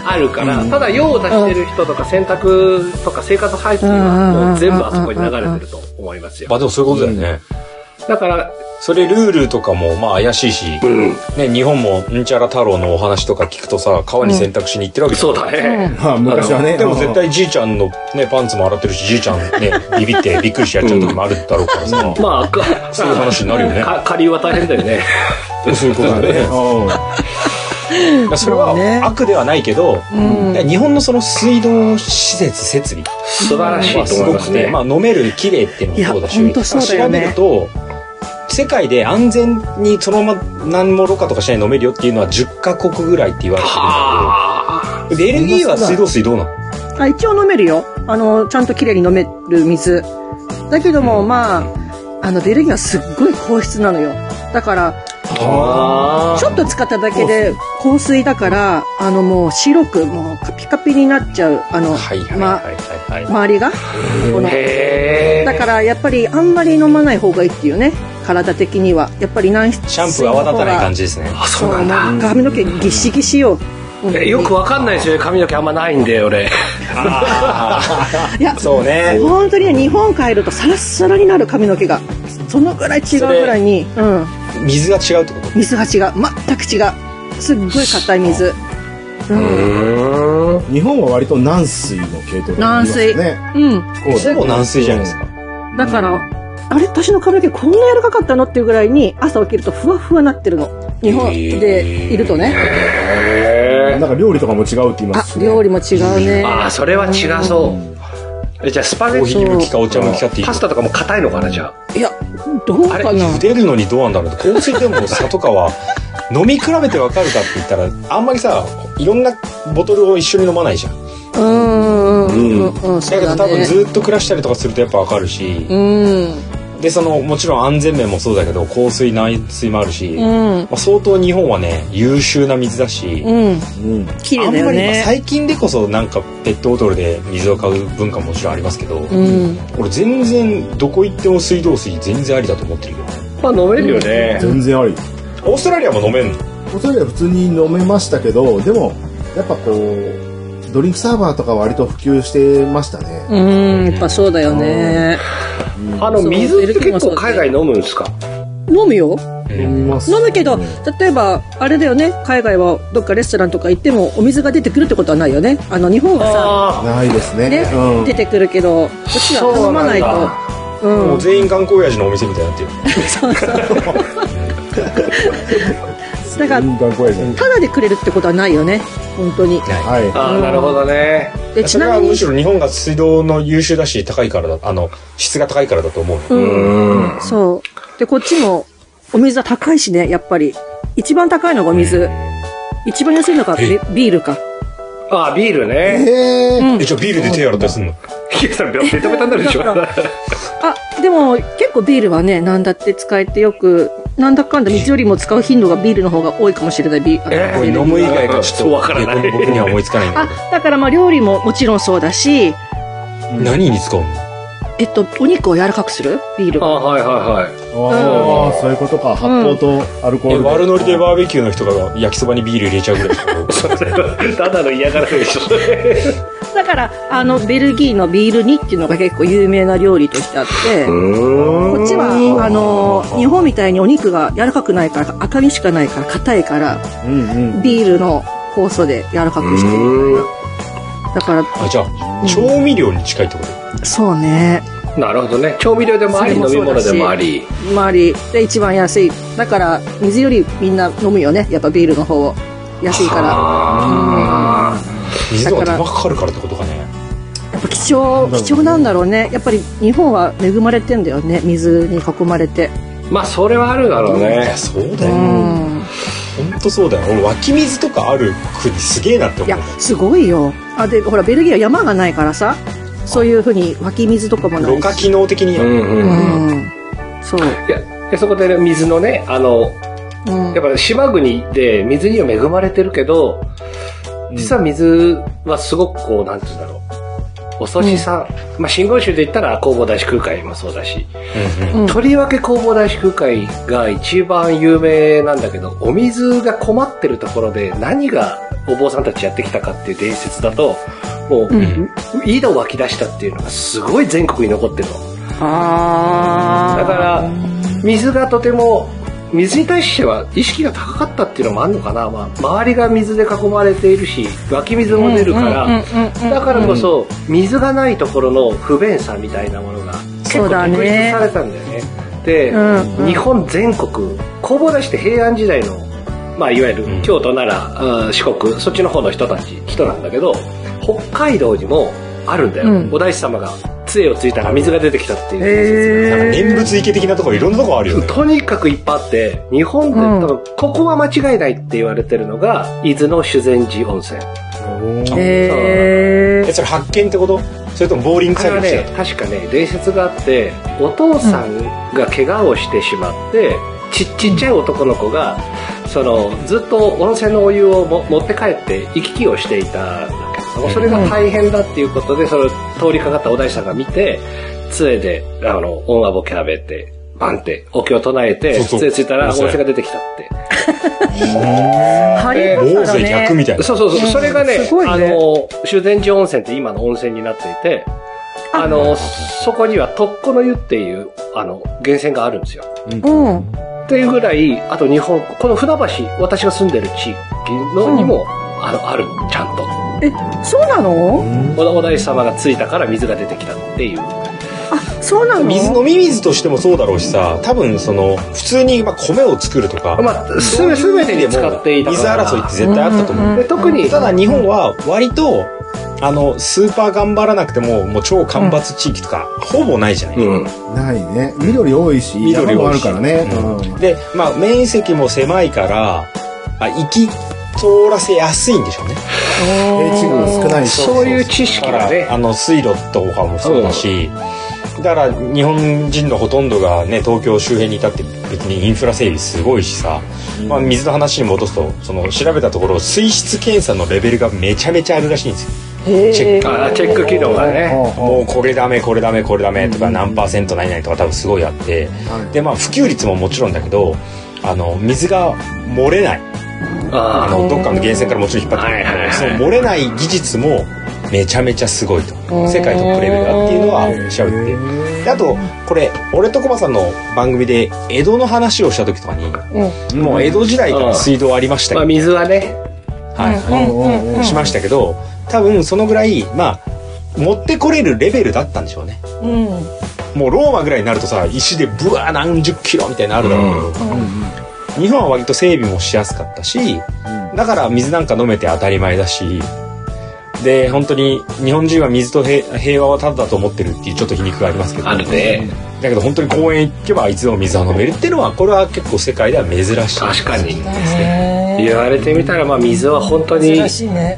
Speaker 4: あるから、
Speaker 3: うん
Speaker 4: ただ用を出してる人とか洗濯とか生活排水はもう全部あそこに流れてると思いますよ
Speaker 2: まあでもそういうことだよね、
Speaker 4: だから、
Speaker 2: それルールとかもまあ怪しいし、
Speaker 4: うん、
Speaker 2: ね、日本もんちゃら太郎のお話とか聞くとさ川に洗濯しに行ってるわけじゃん。
Speaker 4: そうだね、
Speaker 3: まあ昔はね。
Speaker 2: でも絶対じいちゃんの、ね、パンツも洗ってるしじいちゃんねビビってびっくりしてやっちゃう時もあるだろうからさ、
Speaker 4: まあか
Speaker 2: そういう話になるよね。
Speaker 4: か下流は大変だよね。
Speaker 2: そういうことだね。
Speaker 3: う
Speaker 2: それは
Speaker 5: ね。
Speaker 2: 悪ではないけど、
Speaker 5: うん。
Speaker 2: で日本のその水道施設設備。
Speaker 4: 素晴らしいと
Speaker 2: はすごくて、
Speaker 4: 思いますね、
Speaker 2: まあ、飲める綺麗っていうのもそうだし
Speaker 5: いやほんとそうだよね。
Speaker 2: 調べると世界で安全にそのまま何もろ過とかしないで飲めるよっていうのは10カ国ぐらいって言われてるん
Speaker 4: は
Speaker 2: だけどベルギーは水道水どうなの？
Speaker 5: あ、一応飲めるよ。あの、ちゃんと綺麗に飲める水。だけども、まあ、あの、ベルギーはすっごい硬質なのよ。だから、
Speaker 4: あ
Speaker 5: ちょっと使っただけで香水だから、あのもう白く、もうカピカピになっちゃう、あの、ま周りが。このだからやっぱりあんまり飲まない方がいいっていうね。体的には。やっぱり軟質
Speaker 2: シャンプー泡立たない感じですね
Speaker 4: あそ
Speaker 5: そうう
Speaker 4: なんだ
Speaker 5: 髪の毛ギシギシよ。
Speaker 4: えよくわかんないですよね髪の毛あんまないんで俺 *laughs*
Speaker 5: いや、
Speaker 2: そうね
Speaker 5: 本当にね、日本帰るとサラッサラになる髪の毛が。そのぐらい違うぐらいに。うん。
Speaker 2: 水が違うってこと？
Speaker 5: 水が違う。全く違う。すっごい硬い水。うん。
Speaker 3: 日本は割と軟水の系統
Speaker 5: 軟水
Speaker 3: ね。
Speaker 5: うん。
Speaker 2: ほぼ軟水じゃないですか。
Speaker 5: だから、あれ私の髪の毛こんな柔らかかったのっていうぐらいに朝起きるとふわふわなってるの。日本でいるとね。
Speaker 4: へ
Speaker 3: なんか料理とかも違うって言いま
Speaker 5: あ
Speaker 3: すし、、ね。
Speaker 5: 料理も違うね。
Speaker 4: ああ、それは違そう。えじゃあスパゲッテ
Speaker 2: ー向きかお茶向きかって
Speaker 4: パスタとかも硬いのかな、じゃあ？
Speaker 5: いや、どうかな。
Speaker 2: 茹でるのにどうなんだろう香水でも差とかは *laughs* 飲み比べてわかるかって言ったらあんまりさいろんなボトルを一緒に飲まないじゃん
Speaker 5: うんうんうんうんうん。そうだ
Speaker 2: だけど多分
Speaker 5: ね。
Speaker 2: ずっと暮らしたりとかするとやっぱわかるし
Speaker 5: うん。
Speaker 2: でそのもちろん安全面もそうだけど香水内水もあるし、ま
Speaker 5: うん。
Speaker 2: あ、相当日本はね優秀な水だし、
Speaker 5: うん。
Speaker 3: うん。
Speaker 5: 綺麗
Speaker 2: あんまり、まあ
Speaker 5: だよね。
Speaker 2: 最近でこそなんかペットボトルで水を買う文化ももちろんありますけど、
Speaker 5: うん。
Speaker 2: 俺全然どこ行っても水道水全然ありだと思ってるけどね
Speaker 4: まあ飲めるよね。
Speaker 3: 全然あり。
Speaker 2: オーストラリアも飲めんの？
Speaker 3: おそらく普通に飲めましたけど、でも、やっぱこう、ドリンクサーバーとか割と普及してましたね。
Speaker 5: うん。やっぱそうだよね。
Speaker 4: あの、水って結構海外飲むんですか？
Speaker 5: 飲むよ。
Speaker 3: 飲
Speaker 5: むけど、例えば、あれだよね、海外はどっかレストランとか行ってもお水が出てくるってことはないよね。あの、日本は
Speaker 4: あ
Speaker 3: ないですね。
Speaker 5: さ、ね、
Speaker 3: うん。
Speaker 5: 出てくるけど、こっちは頼まないと。う。
Speaker 2: もうん全員観光親父のお店みたいになってる *laughs*
Speaker 5: そうそう。*laughs* だから。ただでくれるってことはないよね。本当に。
Speaker 3: はい。
Speaker 4: あー、なるほどね。
Speaker 5: で、ちなみに、
Speaker 2: むしろ日本が水道の優秀だし高いからだあの質が高いからだと思うの
Speaker 5: うん。そう。で、こっちも、お水は高いしね、やっぱり。一番高いのがお水。一番安いのがビビールか。
Speaker 4: あー、ビールね。
Speaker 3: えー、
Speaker 2: えじゃあビールで手洗ったりすんの？
Speaker 4: いや、それベタベタになるでしょ。
Speaker 5: あ、でも結構ビールはね、なんだって使えてよく、なんだかんだ水よりも使う頻度がビールの方が多いかもしれない。ビー
Speaker 4: えー
Speaker 2: 飲む以外がちょっ
Speaker 4: そうわからない
Speaker 2: 僕には思いつかないんだ
Speaker 5: あ
Speaker 2: けど、
Speaker 5: だからまあ料理ももちろんそうだし、
Speaker 2: 何に使うの？
Speaker 5: えっと、お肉を柔らかくする？ビール
Speaker 4: あ。はいはいはい。
Speaker 3: ああ、そういうことか。発泡とアルコールで。
Speaker 2: え悪ノリでバーベキューの人が焼きそばにビール入れちゃうぐらい *laughs*
Speaker 4: ただの嫌がらせでしょ。*laughs*
Speaker 5: だから、あの、ベルギーのビール煮っていうのが結構有名な料理としてあって、こ日本みたいにお肉が柔らかくないから、赤身しかないから、硬いから、
Speaker 3: うんうん。
Speaker 5: ビールの酵素で柔らかくしてる。だから、
Speaker 2: あじゃあ調味料に近いってこと？
Speaker 5: そうね。
Speaker 4: なるほどね。調味料でもあり、飲み物でもあり。
Speaker 5: 周りで一番安い。だから、水よりみんな飲むよね。やっぱビールの方を。安いから。
Speaker 2: 水とか手間かかるからってことかね
Speaker 5: やっぱ貴重、貴重なんだろうね。やっぱり日本は恵まれてんだよね。水に囲まれて。
Speaker 4: まあ、それはあるだろう
Speaker 2: い
Speaker 4: ね
Speaker 2: や。そうだ
Speaker 5: う
Speaker 2: よ
Speaker 5: ん。
Speaker 2: 本当そうだよ俺湧き水とかある国すげえなって
Speaker 5: いや
Speaker 2: 思う、
Speaker 5: すごいよ。あ、で、ほら、ベルギーは山がないからさ、そういうふうに湧き水とかもないし。
Speaker 2: ろ過機能的に
Speaker 4: うんうん。い
Speaker 5: うん。そう。
Speaker 4: や、でそこでね、水のね、あの、
Speaker 5: うん
Speaker 4: やっぱり島国で水には恵まれてるけど、実は水はすごくこう、なんて言うんだろう。遅しさ、まあ、真言宗で言ったら弘法大師空海もそうだし、
Speaker 2: うんうん。
Speaker 5: うん
Speaker 4: とりわけ弘法大師空海が一番有名なんだけど、お水が困ってるところで何がお坊さんたちやってきたかっていう伝説だと、もう、
Speaker 5: うん。
Speaker 4: 井戸を湧き出したっていうのがすごい全国に残ってるの。だから、水がとても、水に対しては意識が高かったっていうのもあるのかな。まあ、周りが水で囲まれているし、湧き水も出るから、だからこそ、水がないところの不便さみたいなものが結構特筆されたんだよね。で、
Speaker 5: うんうん
Speaker 4: 日本全国、弘法大師って平安時代の、まあ、いわゆる
Speaker 2: うん
Speaker 4: 京都、奈良、うん四国、そっちの方の人たち、人なんだけど、北海道にもあるんだよ。
Speaker 5: うん
Speaker 4: お大師様が杖をついたら水が出てきたっていう。伝説が。
Speaker 2: なん念仏池的なところいろんなとこあるよね。
Speaker 4: とにかくいっぱいあって、日本で
Speaker 5: うん。
Speaker 4: 多分、ここは間違いないって言われてるのが、伊豆の修善寺温泉。
Speaker 5: ー。へ
Speaker 2: えそれ発見ってこと？それともボーリング作業して
Speaker 4: ね、確かね、伝説があって、お父さんが怪我をしてしまって、ちちっちゃい男の子が、その、ずっと温泉のお湯をも持って帰って行き来をしていたも、それが大変だっていうことで、その通りかかったお大師さんが見て、杖で、あの、音楽をキャべて、バンってお経を唱えて、
Speaker 2: そうそう。
Speaker 4: 杖ついたら温泉が出てきたって。
Speaker 5: ハリー
Speaker 2: 逆みたいな。
Speaker 4: そうそうそう。それがね、
Speaker 5: ね。
Speaker 4: あの、修善寺温泉って今の温泉になっていて、あの、そこには特攻の湯っていう、あの、源泉があるんですよ。
Speaker 5: うん。
Speaker 4: っていうぐらい、あと日本、この船橋、私が住んでる地域のにも、あの、ある、ちゃんと。
Speaker 5: え、そうなの？
Speaker 4: おお大師様がついたから水が出てきたっていう。
Speaker 5: あ、そうなの？
Speaker 2: 水飲み水としてもそうだろうしさ多分その普通にまあ米を作るとか、
Speaker 4: まあ、すべ、すべてに使っていた
Speaker 2: 水。争いって絶対あったと思う、
Speaker 4: で特に、
Speaker 2: ただ日本は割とあのスーパー頑張らなくてももう超干ばつ地域とか、ほぼないじゃない、
Speaker 4: うん。
Speaker 3: ないね。緑多いし、
Speaker 2: 緑
Speaker 3: 山もあ
Speaker 2: 多いし
Speaker 3: るからね。
Speaker 2: うん
Speaker 3: うん
Speaker 2: でまあ面積も狭いからあ行き通らせやすいんでしょうね。
Speaker 4: そういう知識がね。
Speaker 2: あの水路とかもそうだし、だから日本人のほとんどがね東京周辺にいたって別にインフラ整備すごいしさ、まあ、水の話に戻すとその調べたところ水質検査のレベルがめちゃめちゃあるらしいんですよ。
Speaker 5: へ
Speaker 2: チェック。
Speaker 4: あチェック機能がね。
Speaker 2: もうこれダメこれダメこれダメとか何パーセント何々とか多分すごいあって。でまあ普及率ももちろんだけどあの水が漏れないあ
Speaker 4: あ
Speaker 2: のどっかの源泉からもちろん引っ張って。くる
Speaker 4: はいはいはい。
Speaker 2: その漏れない技術もめちゃめちゃすごいと。世界トップレベルだっていうのは調べてて。であとこれ俺とコバさんの番組で江戸の話をした時とかにもう江戸時代から水道ありました
Speaker 4: まあ、
Speaker 2: よ、
Speaker 4: 水はね。
Speaker 2: はい、しましたけど多分そのぐらいまあ持ってこれるレベルだったんでしょうね。
Speaker 5: うん。
Speaker 2: もうローマぐらいになるとさ石でブワー何十キロみたいなのあるだろうけど、日本は割と整備もしやすかったし、だから水なんか飲めて当たり前だしで本当に日本人は水と平平和はただだと思ってるっていうちょっと皮肉がありますけど
Speaker 4: あるね。
Speaker 2: だけど本当に公園行けばいつでも水は飲めるっていうのはこれは結構世界では珍しい
Speaker 4: 確かに。
Speaker 5: ね
Speaker 4: 言われてみたら、まあ、水は本当に。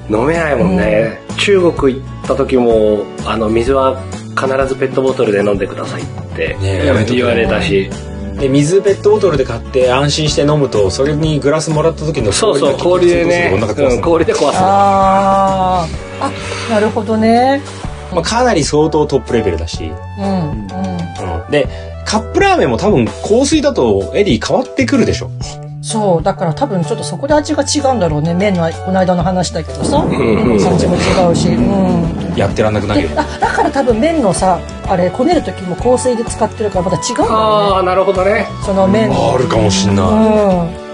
Speaker 4: 飲めないもんね。中国行った時も、あの、水は必ずペットボトルで飲んでくださいって言われたし。
Speaker 2: で水ペットボトルで買って安心して飲むとそれにグラスもらった時の
Speaker 4: そうそう、氷でね、
Speaker 2: お腹壊す
Speaker 4: うん氷で壊すの。
Speaker 5: ああ。あ、なるほどね。
Speaker 2: まあ、かなり相当トップレベルだし、
Speaker 5: うん。うん。
Speaker 2: うんでカップラーメンも多分香水だとエリー変わってくるでしょ
Speaker 5: そう。だから多分ちょっとそこで味が違うんだろうね。麺のこの間の話だけどさ。
Speaker 4: んうん
Speaker 5: 味も違うし。うん。
Speaker 2: やってらんなくなるよ
Speaker 5: であだから多分麺のさ、あれ、こねる時も香水で使ってるからまた違うんだよ
Speaker 4: ああ、なるほどね。
Speaker 5: ね。その麺の。
Speaker 2: あるかもしんない、
Speaker 5: うん。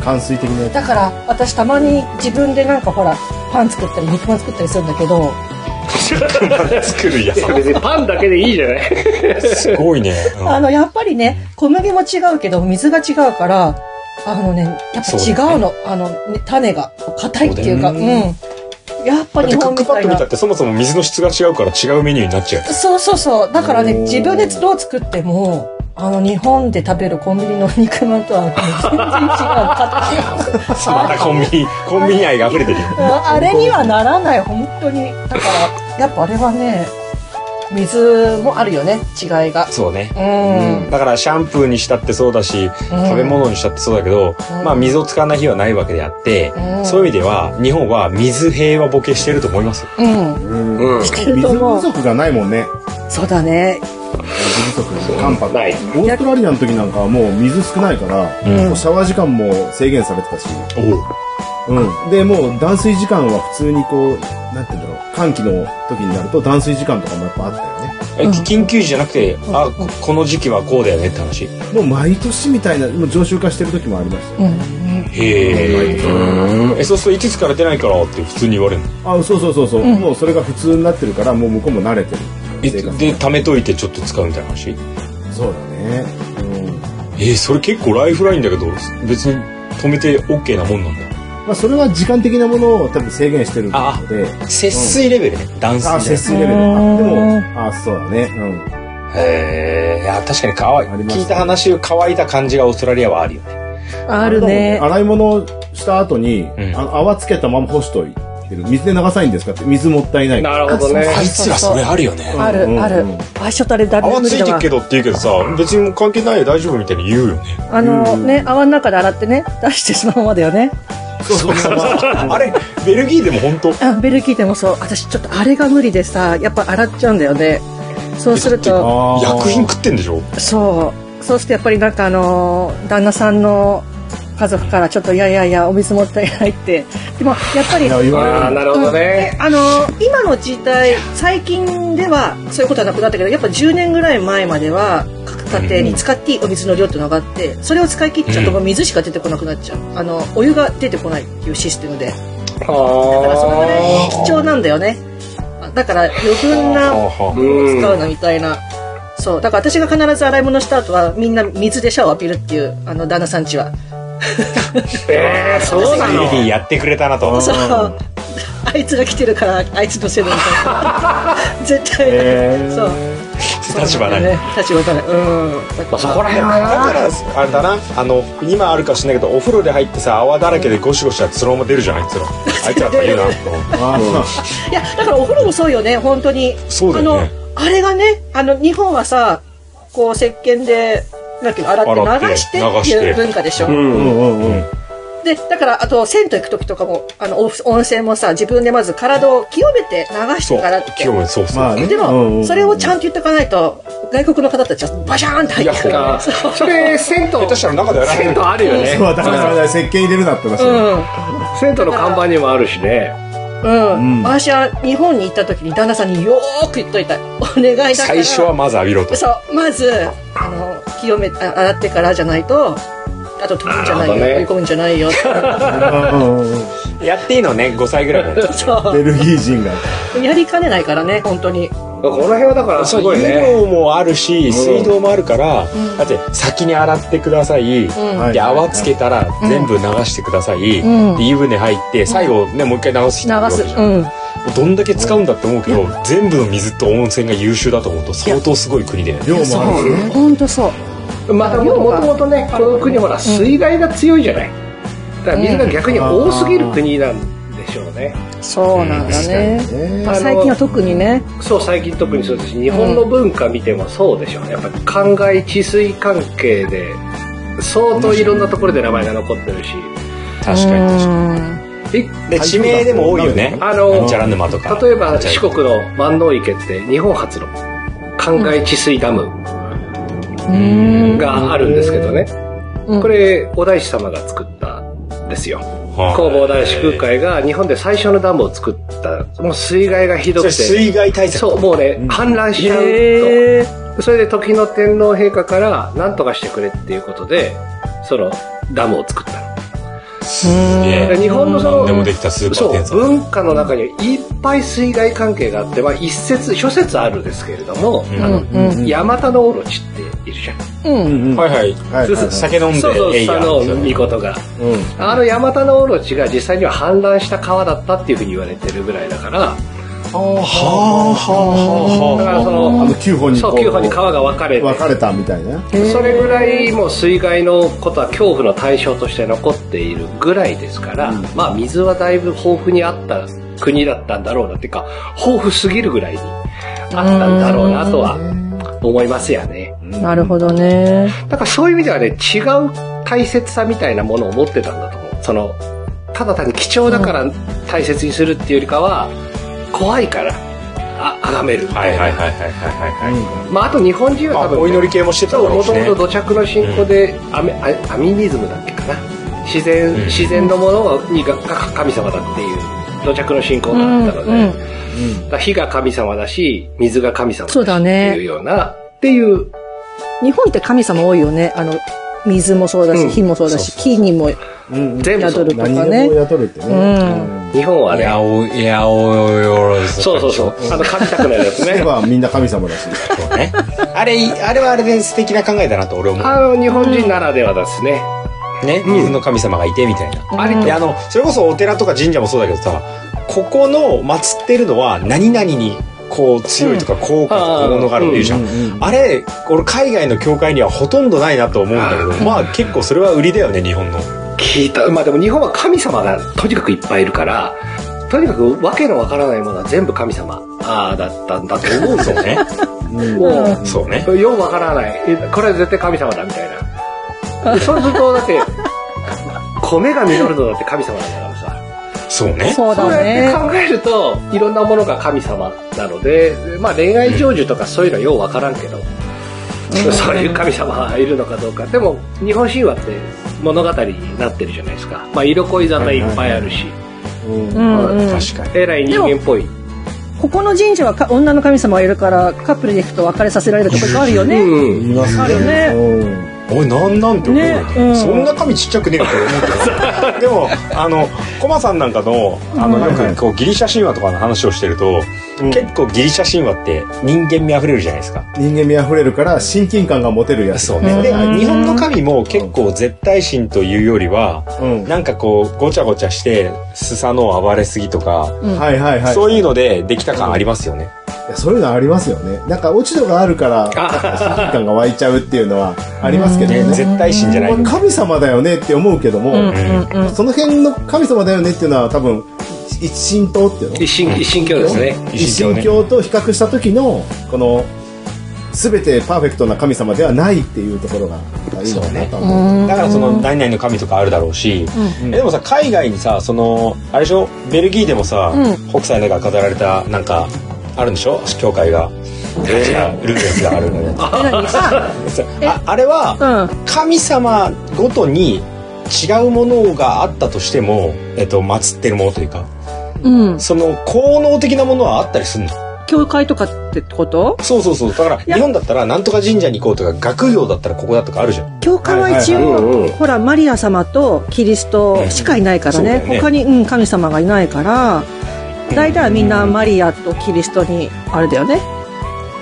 Speaker 3: 冠水的なやつ。
Speaker 5: だから私たまに自分でなんかほらパン作ったり肉まん作ったりするんだけど
Speaker 2: 作るや
Speaker 4: いや *laughs* 別にパンだけでいいじゃない *laughs*
Speaker 2: すごいね、うん
Speaker 5: あのやっぱりね小麦も違うけど水が違うからあのねやっぱ違うの。あの、ね、種が硬いっていうかう
Speaker 2: そう
Speaker 5: ん。やっぱ日本みたいな。
Speaker 2: クパッド見たってそもそも水の質が違うから違うメニューになっちゃう
Speaker 5: そうそうそう。だからね自分でどう作ってもあの日本で食べるコンビニの肉まんとは全然違う。*laughs*
Speaker 2: またコンビニコンビニ愛が溢れてる。*laughs* よ
Speaker 5: あれにはならない、本当に。だから、やっぱあれはね、水もあるよね、違いが。
Speaker 2: そうね
Speaker 5: うん。
Speaker 2: だからシャンプーにしたってそうだし、食べ物にしたってそうだけど、まあ水を使わない日はないわけであって、
Speaker 5: うん
Speaker 2: そういう意味では日本は水平和ボケしてると思いますよ
Speaker 5: うん。
Speaker 3: うん水。不足がないもんね。
Speaker 5: そうだね。
Speaker 3: 水不足。寒波
Speaker 4: ない。
Speaker 3: オーストラリアの時なんかはもう水少ないから、
Speaker 2: うん
Speaker 3: もうシャワー時間も制限されてたし、
Speaker 2: お
Speaker 3: うん。で、もう断水時間は普通にこう、なんて言うんだろう、寒気の時になると断水時間とかもやっぱあったよね。
Speaker 2: え緊急時じゃなくて、あここの時期はこうだよねって話
Speaker 3: もう毎年みたいな、もう常習化してる時もありましたよ。
Speaker 5: うん。
Speaker 2: へええそうするといつから出ないからって普通に言われるの？
Speaker 3: あ、そうそうそうそう、もうそれが普通になってるから、もう向こうも慣れてる。
Speaker 2: で貯めといてちょっと使うみたいな話？
Speaker 3: そうだね。うん。
Speaker 2: えー、それ結構ライフラインだけど別に止めて OK なもんなんだ
Speaker 3: まあそれは時間的なものを多分制限してるので、
Speaker 2: 節水レベルね、断水
Speaker 3: あ、
Speaker 2: ね
Speaker 3: 節水レベル。あ、でも、あ、そうだね。うん。
Speaker 2: へえいや確かに乾い
Speaker 3: ありますね
Speaker 2: 聞いた話を乾いた感じがオーストラリアはあるよね
Speaker 5: あるね。
Speaker 3: 洗い物した後に、
Speaker 2: ん
Speaker 3: あの泡つけたまま干しといてる。水で流さないんですかって、水もったいない。
Speaker 4: なるほどね。
Speaker 2: あいつらそれあるよね
Speaker 5: ある、
Speaker 3: うん
Speaker 5: ある
Speaker 3: うん。
Speaker 5: あ、ちょっとあれだわ
Speaker 2: ついてるけ。どって言うけどさ別に関係ないよ大丈夫みたいに言うよね
Speaker 5: あのね、泡の中で洗ってね、出してそのままだよね。
Speaker 3: そうそうそう。
Speaker 2: あれベルギーでも本当？
Speaker 5: あ、ベルギーでもそう。私ちょっとあれが無理でさ、やっぱ洗っちゃうんだよね。そうすると、
Speaker 2: 薬品食ってんでしょ？
Speaker 5: そう。そうするとやっぱりなんかあのー旦那さんの家族からちょっといやいやいやお水もったいないってでもやっぱり
Speaker 4: ああ、なるほどね。
Speaker 5: あの今の時代最近ではそういうことはなくなったけどやっぱ10年ぐらい前までは各家庭に使っていいお水の量っていうのがあってそれを使い切っちゃうともう水しか出てこなくなっちゃうあのお湯が出てこないっていうシステムでだからそのぐらい貴重なんだよねだから余分な使うなみたいな。そう。だから私が必ず洗い物した後はみんな水でシャワー浴びるっていう、あの、旦那さんちは。
Speaker 4: えー、そうなの？
Speaker 2: あやってくれたなと
Speaker 5: そう。あいつが来てるから、あいつのせいだみたいな。*laughs* 絶対。そう。
Speaker 2: 立場ない
Speaker 5: ね。立場がない。う
Speaker 4: そこら辺
Speaker 2: だ
Speaker 4: はな。
Speaker 2: からあれだなあの今あるかしないけどお風呂で入ってさ泡だらけでゴシゴシやってそのまま出るじゃんあいつらあいつらって言うな
Speaker 3: あ *laughs*
Speaker 5: いや、だからお風呂もそうよね、本当に。
Speaker 2: そうだよね
Speaker 5: あの、あれがね、あの、日本はさ、こう、石鹸で、なんていうの、洗
Speaker 2: 洗って
Speaker 5: 流してっていう文化でしょ？で、だから、あと、銭湯行く時とかも、あの、お温泉もさ、自分でまず体を清めて流してからって。
Speaker 2: 清めそうそう、
Speaker 3: まあね。
Speaker 5: で
Speaker 3: うんうん
Speaker 5: も、それをちゃんと言っておかないと、外国の方たちはバシャーンって入ってくる。から
Speaker 4: あそれ、銭湯、
Speaker 2: 下手したら中でやられ
Speaker 4: 銭
Speaker 2: る
Speaker 4: 湯あるよね。
Speaker 3: そうだダメダメダメ石鹸入れるなってましたよ
Speaker 4: 銭湯の看板にもあるしね。
Speaker 5: うん。私は日本に行った時に旦那さんによーく言っといた。お願いだから。
Speaker 2: 最初はまず浴びろと。
Speaker 5: そう、まず、清め、あ洗ってからじゃないと、あと飛ぶんじゃないよ、
Speaker 4: ね。
Speaker 5: 追い込むんじゃないよ。
Speaker 3: うんうんうん
Speaker 2: やっていいのね5歳ぐらい *laughs*
Speaker 3: ベルギー人が。
Speaker 5: う。やりかねないからね、本当に。
Speaker 4: この辺はだからす
Speaker 2: そう湯
Speaker 4: ごいね。
Speaker 2: 量もあるし水道もあるから、だって先に洗ってください、
Speaker 5: うん。
Speaker 2: で泡つけたら全部流してください、
Speaker 5: うん。
Speaker 2: で湯船入って最後ねもう一回流す人いるわ
Speaker 5: 流す。
Speaker 2: けじゃん、
Speaker 5: うん。
Speaker 2: どんだけ使うんだって思うけど、全部の水と温泉が優秀だと思うと相当すごい国で。
Speaker 3: 量もある。しね
Speaker 5: 本当そう。
Speaker 4: またもともとね、この国ほら、水害が強いじゃない。だから水が逆に多すぎる国なんでしょうね。
Speaker 5: そうなんだね。
Speaker 3: ね
Speaker 5: まあ最近は特にね。
Speaker 4: そう、最近特にそうですし、日本の文化見てもそうでしょうね。やっぱり灌漑治水関係で、相当いろんなところで名前が残ってるし。
Speaker 2: 確かに確かにで地名でも多いよね
Speaker 4: あの
Speaker 2: じゃら沼とか
Speaker 4: 例えば四国の万能池って日本初の灌漑治水ダム
Speaker 5: うん。
Speaker 4: があるんですけどね。
Speaker 5: うん
Speaker 4: これ、お大師様が作ったんですよ。
Speaker 2: は
Speaker 4: 弘法大師空海が日本で最初のダムを作った。もう水害がひどくて。
Speaker 2: 水害対策
Speaker 4: そう、もうね、氾濫しちゃうと。それで時の天皇陛下から何とかしてくれっていうことで、そのダムを作ったの。
Speaker 2: すげえ
Speaker 4: で日本のその
Speaker 2: 何でもできたスーパ
Speaker 4: そう
Speaker 2: ー天才
Speaker 4: 文化の中にはいっぱい水害関係があって、まあ、一説諸説あるですけれども、
Speaker 2: うん。
Speaker 4: あの
Speaker 5: うん。うん。
Speaker 4: ヤマタノオロチっているじゃん。
Speaker 5: うん。
Speaker 3: うん。うん
Speaker 2: はいはい。
Speaker 3: はい。はい
Speaker 2: 酒飲んで
Speaker 4: そうそう佐野御事が。
Speaker 3: うん。
Speaker 4: あのヤマタノオロチが実際には氾濫した川だったっていうふうに言われてるぐらいだから、
Speaker 2: はあはあは
Speaker 4: だからその、
Speaker 3: あの9本に
Speaker 4: そう、
Speaker 3: こう
Speaker 4: 9本に川が分かれて、
Speaker 3: 分かれたみたいな
Speaker 4: それぐらいもう水害のことは恐怖の対象として残っているぐらいですから、まあ水はだいぶ豊富にあった国だったんだろうなっていうか、豊富すぎるぐらいにあったんだろうなとは思いますよね。
Speaker 5: なるほどね。
Speaker 4: だからそういう意味ではね、違う大切さみたいなものを持ってたんだと思う。その、ただ単に貴重だから大切にするっていうよりかは、怖いから、あ、崇める。みたいな。
Speaker 2: はいはいはいはいはいはい。
Speaker 4: まああと日本人は多分、
Speaker 2: あお祈り系もしてた
Speaker 4: もともと土着の信仰で、アメアアミニズムだっけかな。自然、
Speaker 2: うん。
Speaker 4: 自然のものにがが神様だっていう土着の信仰があったので、
Speaker 5: うんうん。
Speaker 4: 火が神様だし、水が神様だし
Speaker 5: そうだね
Speaker 4: っていうような、っていう、
Speaker 5: 日本って神様多いよね。あの、水もそうだし、
Speaker 4: うん。
Speaker 5: 火もそうだし、木にも宿るとかね。
Speaker 4: 日本はね、
Speaker 2: やおやおよろ
Speaker 4: そうそうそう、あの神作のやつ
Speaker 3: うん
Speaker 4: ね。
Speaker 3: はみんな神様だし。
Speaker 2: そうね。あれあれはあれで素敵な考えだなと俺思う。
Speaker 4: あの、日本人ならではですね。
Speaker 2: ね水の神様がいてみたいな。
Speaker 4: あり
Speaker 2: であのそれこそお寺とか神社もそうだけどさここの祀ってるのは何々にこう強いとか効果とかものがあるっていうじゃん、
Speaker 3: うんうんうん
Speaker 2: あれ俺海外の教会にはほとんどないなと思うんだけどまあ結構それは売りだよね日本の。
Speaker 4: 聞いた。まあでも日本は神様がとにかくいっぱいいるから、とにかくわけのわからないものは全部神様。あーだったんだと思うんですよね。
Speaker 3: うん。
Speaker 4: もう、
Speaker 2: そうね。
Speaker 4: ようわからない。えこれは絶対神様だみたいな。でそうすると、だって、米が実るのだって神様だからさ。
Speaker 2: そうね。
Speaker 5: そう
Speaker 4: そう
Speaker 5: だね。
Speaker 4: やって。考えると、いろんなものが神様なので、まあ恋愛成就とかそういうのはようわからんけど、そういう神様がいるのかどうか。でも日本神話って物語になってるじゃないですか。まあ色恋沙汰いっぱいあるし、
Speaker 3: うん
Speaker 5: うん。うん。
Speaker 2: 確かに。
Speaker 4: えらい人間っぽい。
Speaker 5: ここの神社はか女の神様がいるからカップルで行くと別れさせられるところあるよね。
Speaker 4: うん
Speaker 3: 言います
Speaker 5: あるね。
Speaker 3: うん
Speaker 2: おいなんなんて思う。よね
Speaker 5: ねうん。
Speaker 2: そんな髪ちっちゃくねえよって思うけど。*laughs* でもあのコマさんなんかのあのよくこうギリシャ神話とかの話をしてると、
Speaker 3: うん。
Speaker 2: 結構ギリシャ神話って人間味あふれるじゃないですか。
Speaker 3: 人間味あふれるから親近感が持てるやつ。
Speaker 2: そうね。で
Speaker 5: うん。
Speaker 2: 日本の神も結構絶対神というよりは
Speaker 3: うん。
Speaker 2: なんかこうごちゃごちゃしてスサノオ暴れすぎとか、
Speaker 5: うん。
Speaker 3: はいはいはい。
Speaker 2: そういうのでできた感ありますよね、
Speaker 3: いやそういうのありますよね。なんか落ち度があるから親近感が湧いちゃうっていうのはありますけどね。
Speaker 2: ね絶対神じゃない。
Speaker 3: まあ神様だよねって思うけども、
Speaker 5: うん。うん。うん。
Speaker 3: その辺の神様だよねっていうのは多分一神道っていうの？
Speaker 4: 一神一神教ですね。
Speaker 3: 一神教と比較した時のこの全てパーフェクトな神様ではないっていうところがいいのかなと思う
Speaker 2: だからその何々の神とかあるだろうし、
Speaker 3: うん。
Speaker 2: えでもさ海外にさそのあれでしょ？ベルギーでもさ、
Speaker 5: うん。
Speaker 2: 北斎の絵が飾られたなんかあるんでしょ？教会が、えー、ルーレンスがあるのね
Speaker 5: え *laughs* 何？さ、え？
Speaker 2: ああれは
Speaker 5: うん。
Speaker 2: 神様ごとに違うものがあったとしても、えっと、祀ってるものというか
Speaker 5: うん。
Speaker 2: その効能的なものはあったりするの。
Speaker 5: 教会とかってこと？
Speaker 2: そうそうそう。だから
Speaker 5: や。
Speaker 2: 日本だったらなんとか神社に行こうとか学業だったらここだとかあるじゃん。
Speaker 5: 教会は一応、ほら、マリア様とキリストしかいないからね。
Speaker 2: うん。ね。
Speaker 5: 他に、うん、神様がいないから、大体はみんなマリアとキリストに、あれだよね。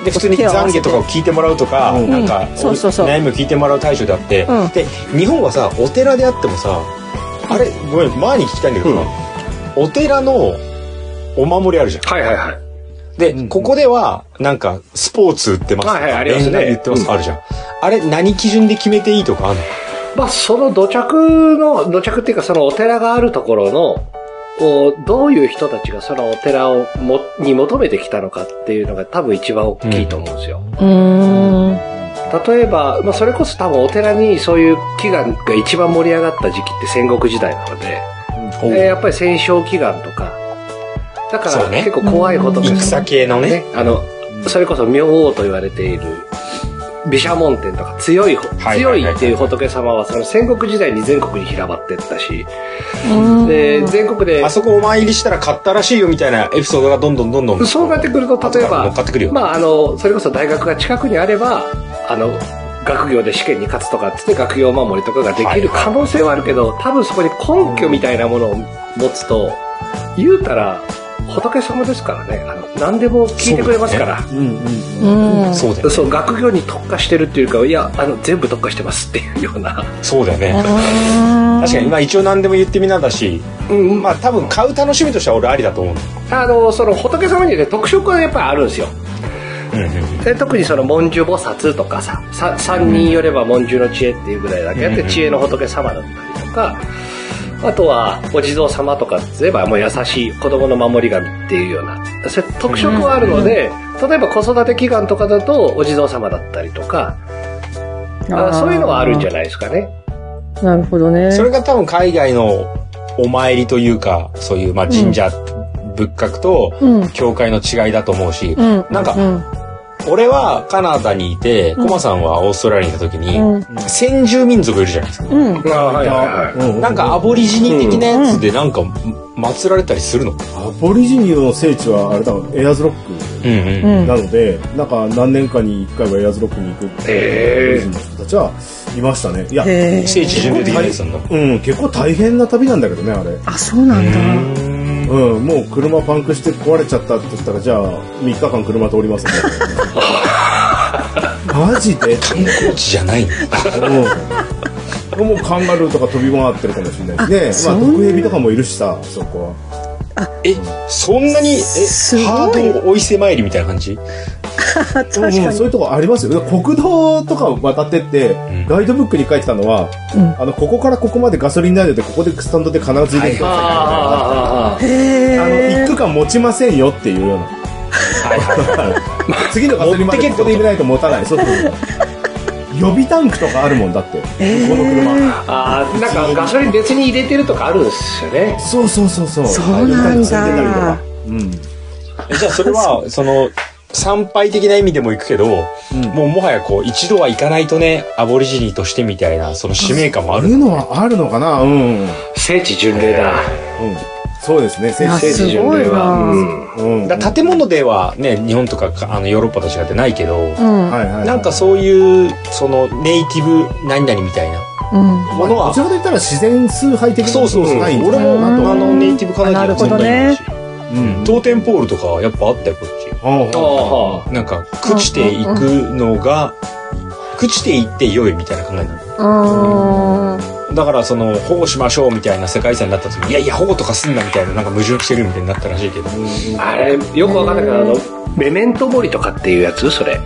Speaker 2: で普通に懺悔とかを聞いてもらうとか、
Speaker 3: うん。
Speaker 2: なんか、
Speaker 5: うんそうそうそう。
Speaker 2: 悩みを聞いてもらう対象であって、
Speaker 5: うん。
Speaker 2: で日本はさお寺であってもさあれごめん前に聞きたいんだけどさ、お寺のお守りあるじゃん。
Speaker 4: はいはいはい。
Speaker 2: で、
Speaker 3: うん。
Speaker 2: ここではなんかスポーツ売ってますとか、
Speaker 4: はいはいありますね。
Speaker 2: 言ってます、
Speaker 4: うん。
Speaker 2: あるじゃん。あれ何基準で決めていいとかあるの？
Speaker 4: まあその土着の土着っていうかそのお寺があるところのこうどういう人たちがそのお寺をもに求めてきたのかっていうのが多分一番大きいと思うんですよ。
Speaker 5: うーん。
Speaker 4: 例えば、まあ、それこそ多分お寺にそういう祈願が一番盛り上がった時期って戦国時代なので、えーやっぱり戦勝祈願とか、だから結構怖い仏様
Speaker 2: 戦系のね。
Speaker 4: ね、あの、それこそ明王と言われている、毘沙門天とか強い、強いっていう仏様はその戦国時代に全国に広まってったし、
Speaker 5: うん。
Speaker 4: で、全国で
Speaker 2: あ、そこお参りしたら買ったらしいよみたいなエピソードがどんどんどんどん
Speaker 4: そうなってくると、例えば
Speaker 2: っかってくる、よ、
Speaker 4: まあ、あの、それこそ大学が近くにあれば、あの、学業で試験に勝つとかっつって学業お守りとかができる可能性はあるけど、多分そこに根拠みたいなものを持つと、言うたら、仏様ですからね。あの、何でも聞いてくれますから。
Speaker 3: うんうん
Speaker 5: うん。
Speaker 2: そうだよね
Speaker 4: そう、学業に特化してるっていうか、いや、あの、全部特化してますっていうような。
Speaker 2: そうだよね確かにまあ一応何でも言ってみなだし
Speaker 4: うん、
Speaker 2: まあ多分買う楽しみとしては俺ありだと思う
Speaker 4: あの、その仏様にね、特色がやっぱりあるんですよ。で特にその文殊菩薩とかささ三人よれば文殊の知恵っていうぐらいだけあって、
Speaker 2: うん
Speaker 4: 知恵の仏様だったりとかあとはお地蔵様とかって言えばもう優しい子供の守り神っていうような特色はあるので、例えば子育て祈願とかだとお地蔵様だったりとかあそういうのはあるんじゃないですかね。
Speaker 5: なるほどね。
Speaker 2: それが多分海外のお参りというかそういうまあ神社仏閣と
Speaker 5: うん。
Speaker 2: 教会の違いだと思うし、
Speaker 5: うん。
Speaker 2: なんか
Speaker 5: うん。
Speaker 2: 俺はカナダにいて、
Speaker 5: うん
Speaker 2: コマさんはオーストラリアにいた時に、
Speaker 5: うん。
Speaker 2: 先住民族いるじゃないですか。
Speaker 5: うん。
Speaker 4: あはいはいはい
Speaker 3: うん
Speaker 2: なんかアボリジニ的なやつでなんか祀られたりするの、
Speaker 3: アボリジニの聖地はあれだエアーズロックなので、なんか何年かに1回はエアーズロックに行くってアボリジニの人たちはいましたねいや、
Speaker 5: へ
Speaker 2: 聖地巡礼的なやつなんだ。
Speaker 3: うん、結構大変な旅なんだけどねあれ
Speaker 5: あ、そうなんだ。
Speaker 3: うん、もう車パンクして壊れちゃったって言ったらじゃあ3日間車通りますね。*laughs* マジで？
Speaker 2: 観光地じゃないんだ。
Speaker 3: うん。もうカンガルーとか飛び回ってるかもしれないしね。まあ毒蛇とかもいるしさそこは
Speaker 2: え、そんなに、え、ハードお伊勢参りみたいな感じ？
Speaker 5: 確か
Speaker 3: うん
Speaker 5: に。
Speaker 3: そういうとこありますよ。国道とか渡ってって、
Speaker 2: ん。
Speaker 3: ガイドブックに書いてたのは、
Speaker 5: うん。
Speaker 3: あのここからここまでガソリン代でここでスタンドで必ず入れてくださいみたいな
Speaker 4: あ
Speaker 3: の
Speaker 5: え。
Speaker 3: 一区間持ちませんよっていうような。
Speaker 2: はい。はい。
Speaker 3: 次のガソリンまでここで入れないと持たないそうそうそう予備タンクとかあるもんだって、この車
Speaker 4: あーなんかガソリン別に入れてるとかあるんですよね。
Speaker 3: そうそうそうそう
Speaker 5: そうなんだ
Speaker 3: うん
Speaker 2: えじゃあそれは、*laughs* その、参拝的な意味でも行くけど、もうもはやこう、一度は行かないとね、アボリジニとしてみたいな、その使命感もある。
Speaker 3: あるのはあるのかなうん。うん。
Speaker 4: 聖地巡礼だ。
Speaker 3: そうですね。
Speaker 5: いや
Speaker 3: 聖
Speaker 4: 聖地
Speaker 5: すごい
Speaker 4: 巡礼は。
Speaker 5: な
Speaker 4: うん
Speaker 3: うん。
Speaker 2: 建物ではね、日本とかかあのヨーロッパと違ってないけど、
Speaker 5: うん。
Speaker 3: はいはい。
Speaker 2: なんかそういう、そのネイティブ何々みたいな
Speaker 5: うん。
Speaker 2: ものは
Speaker 3: こち、らで言ったら自然崇拝的な
Speaker 2: そうそうそう。
Speaker 3: ないん
Speaker 2: 俺も、あ。の、ネイティブカナディア全然いいし
Speaker 3: うん。
Speaker 2: トーテンポールとかはやっぱあったよ、こっち。
Speaker 3: ああ
Speaker 4: ああ
Speaker 2: なんか、朽ちていくのが、朽ちていって良いみたいな考えなの。だから、その、保護しましょうみたいな世界遺産になった時に、いやいや、保護とかすんなみたいな、なんか矛盾してるみたいになったらしいけど。
Speaker 4: あれ、よくわかんないけど、メメントモリとかっていうやつそれ。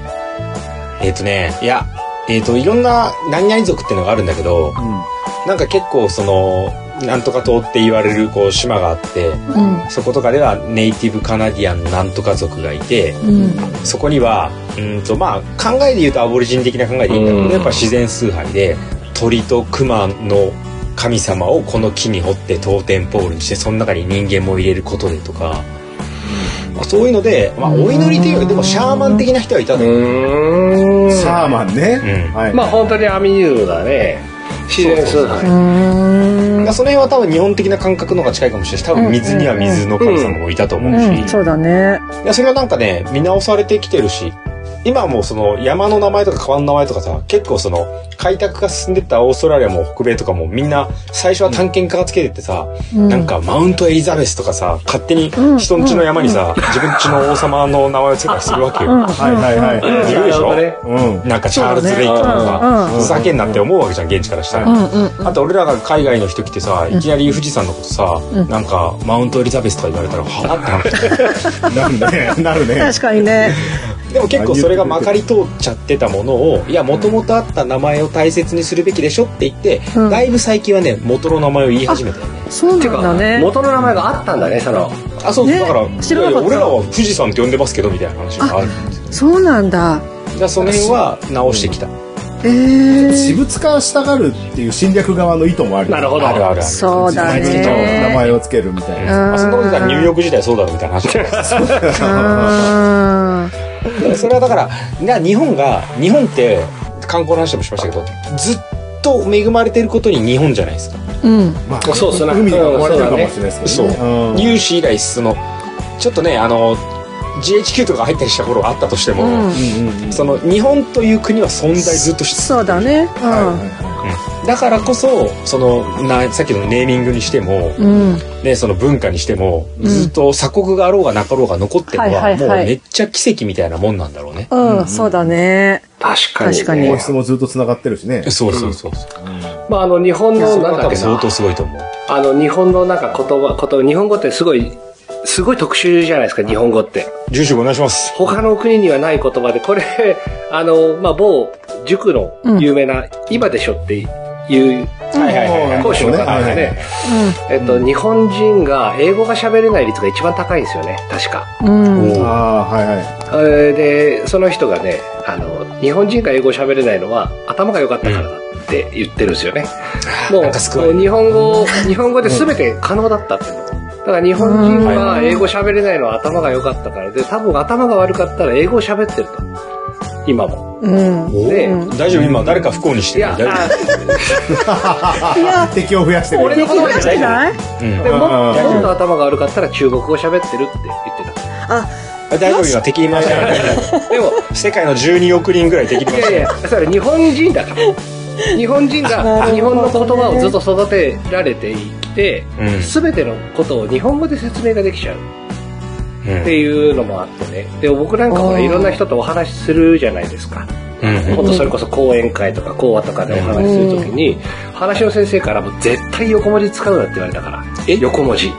Speaker 2: えっ、とね、いや、えっ、と、いろんな何々族っていうのがあるんだけど、なんか結構その、なんとか島って言われるこう島があって、
Speaker 5: うん。
Speaker 2: そことかではネイティブカナディアンなんとか族がいて、
Speaker 5: うん。
Speaker 2: そこには、うんとまあ考えで言うとアボリジン的な考えでいいんだけど、
Speaker 4: うん
Speaker 2: やっぱ自然崇拝で鳥と熊の神様をこの木に掘ってトーテンポールにしてその中に人間も入れることでとか、まあ、そういうので、まあ、お祈りというよりでもシャーマン的な人はいたのよ、
Speaker 4: うん。
Speaker 3: シャーマンね。
Speaker 2: うん。
Speaker 3: はい。
Speaker 4: まあ本当にアミニューだね。自然崇拝。
Speaker 2: その辺は多分日本的な感覚の方が近いかもしれないし多分水には水の神様もいたと思うし、
Speaker 5: うん、そうだね。
Speaker 2: いやそれはなんかね見直されてきてるし今はもうその山の名前とか川の名前とかさ結構その開拓が進んでったオーストラリアも北米とかもみんな最初は探検家がつけてってさ、
Speaker 5: うん。
Speaker 2: なんかマウントエリザベスとかさ勝手に
Speaker 5: うん
Speaker 2: 人んちの山にさ、自分ちの王様の名前をつけたりするわけよ、
Speaker 5: うん。
Speaker 3: はいはいはい。
Speaker 2: 言うでしょ？
Speaker 3: うん。
Speaker 2: なんかチャールズ・レイとかさ、
Speaker 5: ね。
Speaker 2: ふざけんなって思うわけじゃん現地からしたら、
Speaker 5: うんうん
Speaker 2: あと俺らが海外の人来てさいきなり富士山のことさ、
Speaker 5: うん。
Speaker 2: なんかマウントエリザベスとか言われたらはあって
Speaker 3: なる。*laughs* ね。なるね。
Speaker 5: 確かにね。
Speaker 2: でも結構それがまかり通っちゃってたものをいやもともとあった名前を大切にするべきでしょって言って、
Speaker 5: うん
Speaker 2: だいぶ最近はね元の名前を言い始めたよね
Speaker 5: そうなんだね。
Speaker 4: 元の名前があったんだね、その。
Speaker 2: あそう、
Speaker 5: ね
Speaker 2: だから
Speaker 5: 知らなかった
Speaker 2: いやいや俺らは富士山って呼んでますけどみたいな話があるんですよ
Speaker 5: そうなんだ。
Speaker 2: じゃあその辺は直してきた、
Speaker 5: ええ
Speaker 3: 私物化したがるっていう侵略側の意図もある。
Speaker 4: なるほど。
Speaker 2: あるあるある
Speaker 5: そうだ
Speaker 3: 自分の名
Speaker 5: ね。
Speaker 3: 前をつけるみたいな。
Speaker 2: まあ、そんなこと言ったらニューヨーク時代そうだろみたいな話。*laughs* *laughs* それはだからな日本が日本って観光の話でもしましたけどずっと恵まれてることに日本じゃないですか
Speaker 5: うん。
Speaker 3: まあ
Speaker 4: そうっすね
Speaker 3: 海が壊れてるかもしれないですけどね。うん
Speaker 2: 有史以来そのちょっとねあの GHQ とか入ったりした頃があったとしても、
Speaker 5: うん
Speaker 3: うんうんうん
Speaker 2: その日本という国は存在ずっとして
Speaker 5: そうだね。
Speaker 2: だからこそそのなさっきのネーミングにしても、
Speaker 5: うん。うん。
Speaker 2: ね、その文化にしてもずっと鎖国があろうがなかろうが残ってるのは,、
Speaker 5: はいはいはい
Speaker 2: もうめっちゃ奇跡みたいなもんなんだろうね。
Speaker 5: うん、そうだね。
Speaker 4: 確かに、ね。
Speaker 5: 確かに
Speaker 3: 皇室もずっと繋がってるしね。
Speaker 2: そうそうそうそう。
Speaker 4: まあ、あの、日本の、なんだっけな
Speaker 2: 相当。すごいと思う。
Speaker 4: あの、日本のなんか言葉、言葉、日本語ってすごい、すごい特殊じゃないですか、日本語って。
Speaker 2: 住所お願いします。
Speaker 4: 他の国にはない言葉で、これ、*laughs* あの、まあ、某塾の有名な、今でしょっていう。講師の方がね、えっと、日本人が英語が喋れない率が一番高いんですよね、確か。
Speaker 5: うん。うん。
Speaker 3: ああ、はいはい。
Speaker 4: えーで、その人がね、あの、日本人が英語喋れないのは頭が良かったからだって言ってるんですよね。もう、日本語、日本語で全て可能だったっていうの。だから日本人が英語喋れないのは頭が良かったから。で、多分頭が悪かったら英語喋ってると。今も。
Speaker 5: うん。
Speaker 4: で、
Speaker 2: 大丈夫今誰か不幸にしてる
Speaker 4: いや、
Speaker 2: 大丈
Speaker 5: いや、
Speaker 3: 敵を増やしてる。
Speaker 4: 俺の言葉じゃない？
Speaker 2: うん。
Speaker 4: でも
Speaker 3: うん。
Speaker 4: ももっと頭が悪かったら中国語喋ってるって言って
Speaker 5: あ、
Speaker 2: 大丈夫今敵に回し
Speaker 4: た。でも、
Speaker 2: 世界の12億人ぐらい敵に回してない
Speaker 4: いやいや、それ日本人だから。日本人が *laughs* 日本の言葉をずっと育てられてきて
Speaker 2: うん、
Speaker 4: すべ、てのことを日本語で説明ができちゃう
Speaker 2: うん
Speaker 4: っていうのもあってね。で、僕なんかほら
Speaker 5: あー
Speaker 4: いろんな人とお話しするじゃないですか。
Speaker 2: うん
Speaker 4: ほんとそれこそ講演会とか講話とかでお話しするときに、話の先生からも絶対横文字使うなって言われたから。え？横文字。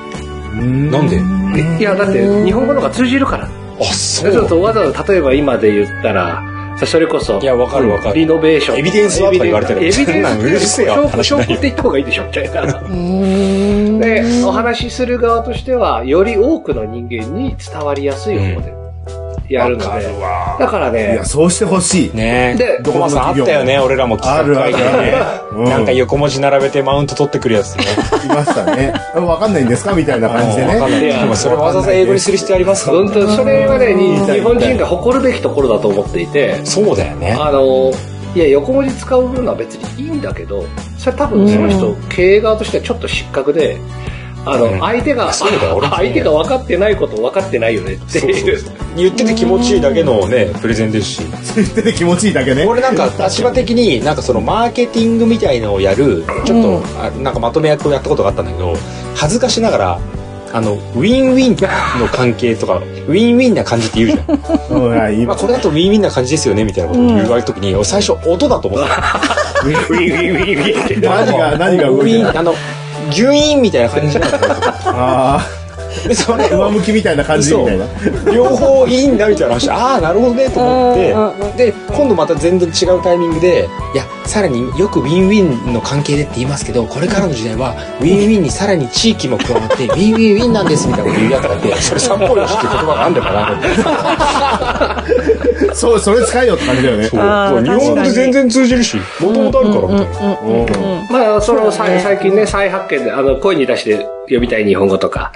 Speaker 2: なんで？
Speaker 4: え？いや、だって日本語の方が通じるから。
Speaker 2: あそ
Speaker 4: そうするとわざわざ例えば今で言ったら、さそれこそ、
Speaker 2: いやわかるわかる
Speaker 4: リノベーション。
Speaker 2: エビデンスはとか言われてる
Speaker 4: エビデンス
Speaker 2: うるせえよ
Speaker 4: 証拠って言った方がいいでしょ、みたいな。
Speaker 5: うん。
Speaker 4: で、お話しする側としては、より多くの人間に伝わりやすい方でやるので。だから
Speaker 3: い
Speaker 4: ね
Speaker 3: や、、そうしてほしい。
Speaker 2: ね
Speaker 4: で
Speaker 2: え。コマさんあったよね、俺らも企画会議でねなんか横文字並べてマウント取ってくるやつね。
Speaker 3: いましたね。わかんないんですかみたいな感じでね。
Speaker 2: わかんない。
Speaker 4: いや
Speaker 2: でもそれわざわざ英語にする必要ありますか
Speaker 4: 本当それはね、に日本人が誇るべきところだと思っていて、
Speaker 2: そうだよね。
Speaker 4: あの、いや、横文字使うのは別にいいんだけど、それ多分その人、経営側としてはちょっと失格で、あの、
Speaker 2: うん。
Speaker 4: 相手が、*laughs* 相手が分かってないこと分かってないよねっていう。
Speaker 2: 言ってて気持ちいいだけのね、プレゼンですし。
Speaker 3: 言ってて気持ちいいだけね。
Speaker 2: 俺なんか立場的になんかそのマーケティングみたいのをやるちょっと、あなんかまとめ役をやったことがあったんだけど恥ずかしながらあのウィンウィンの関係とかウィンウィンな感じって言うじゃん、まあ、これだとウィンウィンな感じですよねみたいなことを言われる時に、俺最初音だと思ってた *laughs*
Speaker 4: ウィンウィンウィンウィンって。
Speaker 3: 何が、何が
Speaker 2: ウィンあのギュイーンみたいな感じ。なんだ
Speaker 3: あ
Speaker 2: でそれ
Speaker 3: あ、上向きみたいな感じみたいな。
Speaker 2: 両方いいんだみたいな話ああなるほどねと思って。で今度また全然違うタイミングでいやさらによくウィンウィンの関係でって言いますけどこれからの時代はウィンウィンにさらに地域も加わってウィンウィンウィンなんですみたいなこと言うやつがいてそれ三方よしっていう言葉があんだかなと思って
Speaker 3: そう、それ使えよって感じだよね。
Speaker 2: そう。日本語で全然通じるしもともとあるからみたいな。
Speaker 4: まあ、その、さ最近ね、再発見で、あの、声に出して読みたい日本語とか、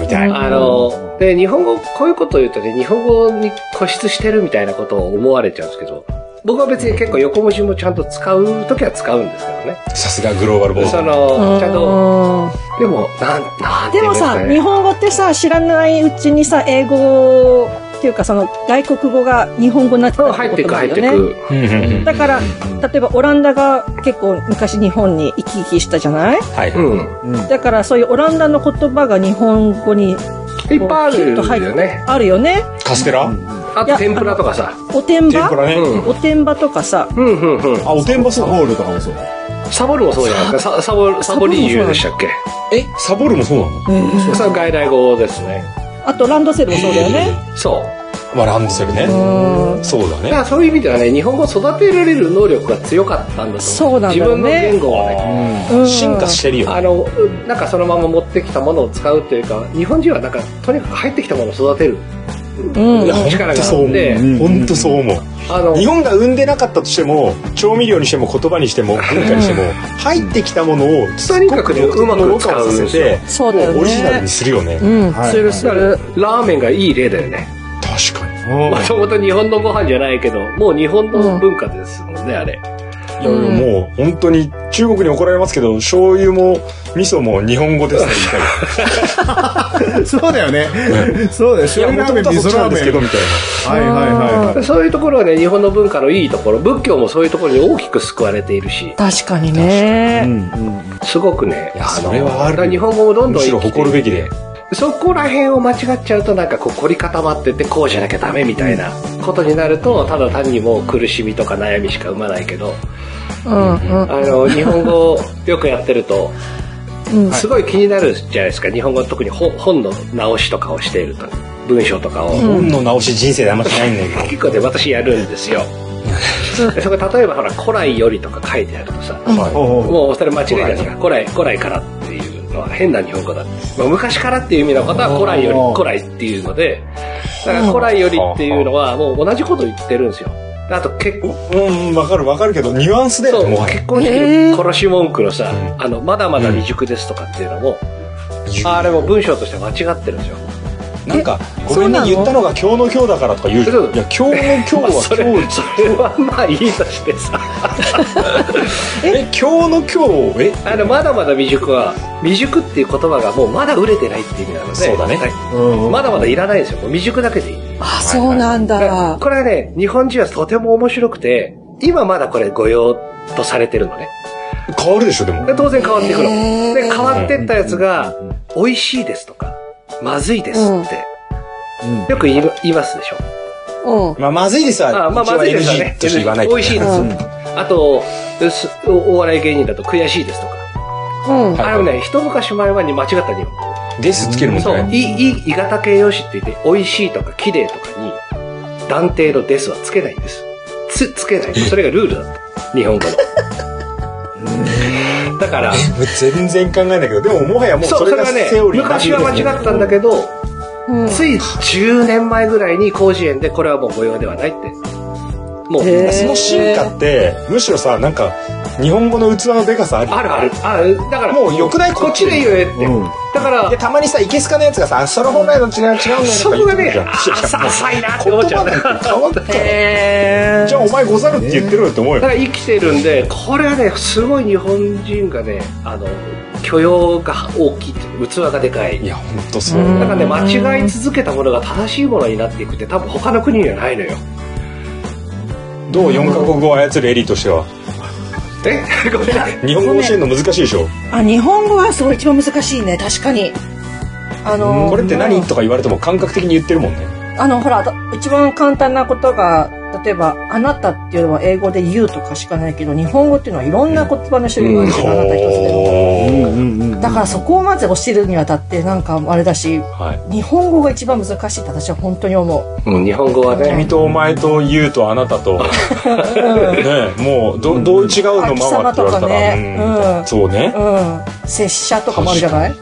Speaker 2: みたい。
Speaker 4: あの、で、日本語、こういうことを言うとね、日本語に固執してるみたいなことを思われちゃうんですけど、僕は別に結構横文字もちゃんと使うときは使うんですけどね。
Speaker 2: さすがグローバルボー
Speaker 4: そ
Speaker 2: ド
Speaker 4: の、ちゃんと、
Speaker 5: と
Speaker 4: でも、なん、なんて
Speaker 5: でもさ、日本語ってさ、知らないうちにさ、英語っていうか、その外国語が日本語になってた
Speaker 4: うん入って
Speaker 5: ことだよね。
Speaker 4: く。
Speaker 2: うんうんうん
Speaker 5: だから、例えばオランダが結構昔日本に行き来したじゃない？
Speaker 2: はい、
Speaker 4: うん。
Speaker 5: だからそういうオランダの言葉が日本語に
Speaker 4: いっぱいあるよね。
Speaker 5: あるよね。
Speaker 2: カステラ？
Speaker 4: あと、天ぷらとかさ。
Speaker 5: おてんば？
Speaker 2: 天ぷらね、
Speaker 4: うん
Speaker 5: おてんばとかさ、
Speaker 4: うん、うん、うん。
Speaker 2: あおてんば
Speaker 3: サボールとかもそう。
Speaker 4: サボるもそうじゃないですか。ササボ、サボリーユでしたっけ？
Speaker 2: え？サボるもそうなの？
Speaker 4: それは外来語ですね。
Speaker 5: あとランドセルもそうだよね。
Speaker 4: そう。
Speaker 2: まあランドセルね
Speaker 5: うん
Speaker 2: そうだね
Speaker 4: だからそういう意味ではね、日本語を育てられる能力が強かったんだと。
Speaker 5: そうなんだ
Speaker 4: 自分の言語をね。
Speaker 5: うん
Speaker 2: 進化してるよね
Speaker 4: あの、なんかそのまま持ってきたものを使うというか、日本人はなんか、とにかく入ってきたものを育てる
Speaker 5: うん。
Speaker 2: いや
Speaker 4: 力があ
Speaker 2: 本当そう思う。
Speaker 3: うん。
Speaker 2: 本当そう思う。
Speaker 4: あの、
Speaker 2: 日本が生んでなかったとしても調味料にしても言葉にしても文化にしても入ってきたものを
Speaker 4: とにかくねうまく使う。んですよ
Speaker 2: させて
Speaker 5: そうだよね。
Speaker 2: もオリジナルにするよね。
Speaker 5: うん、
Speaker 3: はい。
Speaker 5: するする。
Speaker 4: ラーメンがいい例だよね。
Speaker 2: 確かに。
Speaker 4: もともと日本のご飯じゃないけど、もう日本の文化ですもんね、あれ。
Speaker 2: いやもう本当に中国に怒られますけど醤油も味噌も日本語ですね *laughs*
Speaker 3: そうだよね。そうだよ。醤油ラーメン、味噌ラーメン。
Speaker 2: ですけどみたいな。
Speaker 3: はいはいはいはい。
Speaker 4: そういうところはね、日本の文化のいいところ、仏教もそういうところに大きく救われているし、
Speaker 5: 確かにね。
Speaker 4: すごくね、
Speaker 2: いやそれはある
Speaker 4: 日本語もどんどん
Speaker 2: 誇るべきで。
Speaker 4: そこら辺を間違っちゃうとなんかこう凝り固まっててこうじゃなきゃダメみたいなことになるとただ単にもう苦しみとか悩みしか生まないけど
Speaker 5: うんうん。
Speaker 4: あの日本語をよくやってると
Speaker 5: うん。
Speaker 4: すごい気になるじゃないですか。日本語特に本本の直しとかをしていると文章とかを、
Speaker 2: 本の直し人生であんましないんだけど。
Speaker 4: 結構ね私やるんですよ。でそこ例えばほら古来よりとか書いてあるとさ
Speaker 2: は
Speaker 3: ほうほう
Speaker 4: もうそれ間違いじゃないですか古来古来からっていうのは変な日本語だって、まあ、昔からっていう意味のことは古来より古来っていうのでだから古来よりっていうのはもう同じこと言ってるんですよ。あと結構
Speaker 2: いうんわかるわかるけどニュアンスだよ
Speaker 4: そう。結婚式の殺し文句のさ、あのまだまだ未熟ですとかっていうのも、あれも文章として間違ってるんですよ
Speaker 2: なんかごめんね言ったのが今日の今日だからとか言うじゃん。いや今日の今日
Speaker 4: まあ
Speaker 2: は *laughs*
Speaker 4: それ
Speaker 2: 今日
Speaker 4: それはまあいいとしてさ。*laughs*
Speaker 2: え今日の今日え？
Speaker 4: あのまだまだ未熟は未熟っていう言葉がもうまだ売れてないっていう意味なので。
Speaker 2: そうだね。
Speaker 4: はい。
Speaker 3: うんうん。
Speaker 4: まだまだいらないんですよ未熟だけでいい。
Speaker 5: あ、そうなん
Speaker 4: だ。これはね日本人はとても面白くて今まだこれ御用とされてるのね。
Speaker 2: 変わるでしょでも。
Speaker 4: で当然変わっていくの。で変わってったやつが美味しいですとかまずいですって。
Speaker 3: うん。
Speaker 4: よく言い言いますでしょ。
Speaker 5: うん。
Speaker 2: まあまずいです
Speaker 4: あまあまずいですね。
Speaker 2: として言わないと
Speaker 4: 美味しいです
Speaker 5: うん。
Speaker 4: あとすおお笑い芸人だと悔しいですとか。
Speaker 5: うん。
Speaker 2: はい。
Speaker 4: あのね一昔前はに間違った日本語。
Speaker 2: ですつけるもん
Speaker 4: そう、
Speaker 2: ね
Speaker 4: い。い、いい、い型形容詞って言って、美味しいとか綺麗とかに、断定のですはつけないんです。つ、つけない。それがルールだった。日本語の。*laughs* だから、*laughs*
Speaker 2: 全然考えないけどでももはやもう
Speaker 4: そ
Speaker 2: れがセオリー、
Speaker 4: 昔は間違ったんだけど、
Speaker 5: うん
Speaker 4: つい10年前ぐらいに広辞苑でこれはもう御用ではないって。もう、
Speaker 2: その進化ってむしろさなんか日本語の器のでかさある
Speaker 4: あるある。ある。だから、
Speaker 2: もう良くない
Speaker 4: こっちでいいよねって。
Speaker 3: うん
Speaker 4: だから
Speaker 2: で、たまにさいけすかのやつがさその本来の違う違うんだよ
Speaker 4: そこがね、あ浅浅いなって思っちゃう
Speaker 2: 変わった
Speaker 5: へ
Speaker 2: じゃあお前ござるって言ってるよって思うよ
Speaker 4: ら生きてるんで、これはね、すごい日本人がね、あの、許容が大きい器がでかい。
Speaker 2: いや本当そう
Speaker 5: うん
Speaker 4: だからね、間違い続けたものが正しいものになっていくって多分他の国にはないのよ。
Speaker 2: どう4カ国語を操るエリーとしては？*laughs*
Speaker 4: え？ごめんな
Speaker 2: 日本語教えるの難しいでしょ？
Speaker 5: あ、日本語はすごい一番難しいね、確かに。あの、
Speaker 2: これって何？とか言われても感覚的に言ってるもんね。
Speaker 5: あの、ほら、だ一番簡単なことが、例えば、あなたっていうのは英語で you とかしかないけど、日本語っていうのはいろんな言葉の種類があるじゃん、あなた一つでも。だからそこをまず教えるにあたって、なんかあれだし、
Speaker 2: はい。
Speaker 5: 日本語が一番難しいって私は本当に思う。
Speaker 4: うん、日本語はね。
Speaker 2: 君とお前と言うとあなたと。*laughs* ねもうどどう違うの
Speaker 5: あ
Speaker 2: ママって言われたら、
Speaker 5: 貴様とかね。
Speaker 2: うん。
Speaker 5: うん。
Speaker 2: そうね。
Speaker 5: うん。拙者とかもあるじゃない？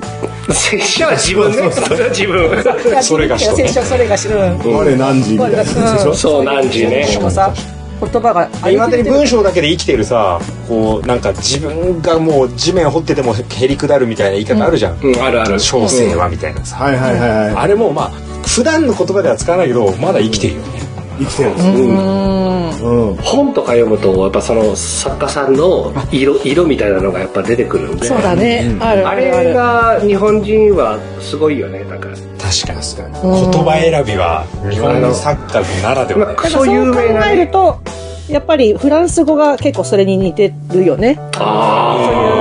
Speaker 4: 拙者は自分ね。それは自分。*laughs*
Speaker 2: それがしとね
Speaker 5: 拙者、それがし。うん。
Speaker 3: 我何時みたい？なやつでしょ
Speaker 4: そう、何時ね。
Speaker 5: とかさ、言葉が
Speaker 2: いまだに文章だけで生きてるさこうなんか自分がもう地面掘っててもへりくだるみたいな言い方あるじゃん、
Speaker 4: うん、あるある。
Speaker 2: 小生はみたいなさ、
Speaker 3: はいはいはいはい
Speaker 2: あれもまあ普段の言葉では使わないけどまだ生きてるよね、
Speaker 3: 生きてるんです
Speaker 5: う
Speaker 3: よ
Speaker 5: ん。
Speaker 3: うん
Speaker 4: 本とか読むと、やっぱその作家さんの色、色みたいなのがやっぱ出てくるんで。
Speaker 5: そうだね。ある
Speaker 4: あ
Speaker 5: あるあ
Speaker 4: れ
Speaker 5: る。
Speaker 4: が日本人はすごいよね、なんか。
Speaker 2: 確かに
Speaker 3: 確かに
Speaker 2: 言葉選びは日本の作家ならではだよ
Speaker 4: まあクソ有名な
Speaker 5: そう考える
Speaker 4: ね。
Speaker 5: と、やっぱりフランス語が結構それに似てるよね。
Speaker 4: あ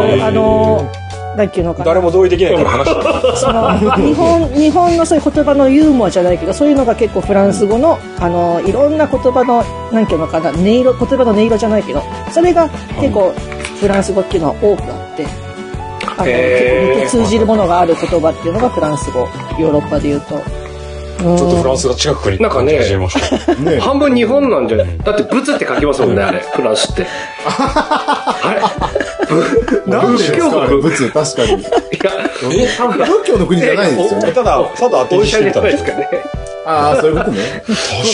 Speaker 5: そういう、あの、なんていうのかな。
Speaker 2: 誰も同意できないから話して
Speaker 5: その日本日本のそういう言葉のユーモアじゃないけどそういうのが結構フランス語のあのいろんな言葉のなんていうのかな音色言葉の音色じゃないけどそれが結構フランス語っていうのは多くあってあの結構通じるものがある言葉っていうのがフランス語ヨーロッパでいうと。うん
Speaker 2: ちょっとフランスが近くに
Speaker 4: なんかね
Speaker 3: ね
Speaker 4: あ。半分日本なんじゃない？*laughs* だってブツって書きますもんね、あれ。フランスって。*laughs* あれ？*laughs*
Speaker 3: なんでですか？仏確かに。仏教の国じゃないですよね。
Speaker 2: ただただ当て
Speaker 4: お
Speaker 2: にしてみたら
Speaker 4: 医者じゃないですかね。
Speaker 3: ああそういうことね。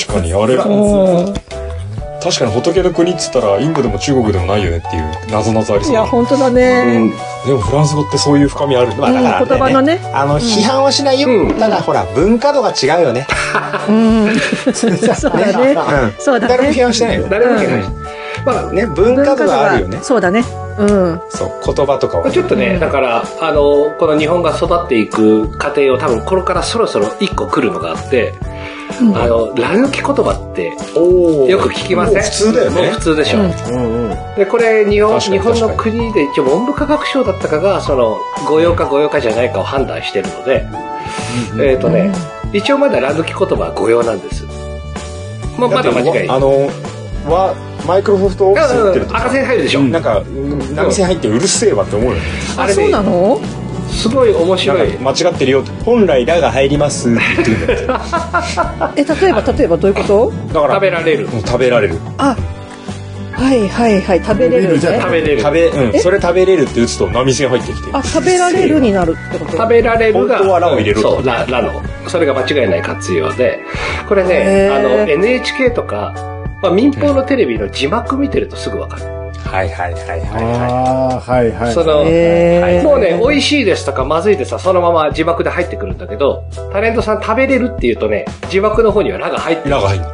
Speaker 2: 確かにあれ
Speaker 5: うん
Speaker 2: 確かに仏の国っつったらインドでも中国でもないよねっていう謎々ありそう
Speaker 5: いや本当だね、
Speaker 2: でもフランス語ってそういう深みある。まあだから、
Speaker 5: うん言葉のね。
Speaker 2: あの批判はしないよ、
Speaker 4: うん。
Speaker 2: ただほら文化度が違うよね、
Speaker 5: うん、そうだね。
Speaker 2: うん、
Speaker 5: そうだね。
Speaker 2: 誰も批判してないよ、
Speaker 4: 誰もいけない。まあ、
Speaker 2: ね文化度があるよね。
Speaker 5: そうだねうん。
Speaker 2: そう言葉とかは。
Speaker 4: ちょっとね、だから、あの、この日本が育っていく過程を多分これからそろそろ一個来るのがあって、あの、ラ抜き言葉ってよく聞きません？
Speaker 2: 普通だよね。
Speaker 4: もう普通でしょ？
Speaker 5: うん。
Speaker 3: うんうん。
Speaker 4: で、これ日本、日本の国で一応文部科学省だったかが、その、御用か御用かじゃないかを判断してるので、えっ、とね、一応まだラ抜き言葉は御用なんです。まあ、まだ間違い。
Speaker 2: あのはマイクロソフトオフィス売ってると
Speaker 4: 赤線入るでしょ。
Speaker 2: なんか波線入ってうるせえわって思うよね。
Speaker 5: あそうなの？
Speaker 4: すごい面白い。
Speaker 2: か間違ってるよ。って本来「ら」が入りますって *laughs*
Speaker 5: え例えば例えばどういうこと？
Speaker 2: から
Speaker 4: 食べられる。
Speaker 2: 食べられる。
Speaker 5: あはいはいはい。食べれる
Speaker 3: 食べれるじゃ
Speaker 5: ね
Speaker 4: 食べれる。
Speaker 2: 食べ、うん、それ食べれるって打つと波線入ってきて。
Speaker 5: あ食べられるになるってこと？
Speaker 4: 食べられるが、
Speaker 2: 本当はラを入れろと。
Speaker 4: そう、ラ、ラの。それが間違いない活用で、これね、あの、NHK とか、まあ、民放のテレビの字幕見てるとすぐわかる。
Speaker 2: はいはいはいはいは
Speaker 3: ああはいはい
Speaker 4: その、
Speaker 5: へー
Speaker 4: もうね、美味しいですとかまずいですとかそのまま字幕で入ってくるんだけど、タレントさん食べれるって言うとね、字幕の方にはラが入って
Speaker 2: い「
Speaker 4: る。
Speaker 2: ら」が入る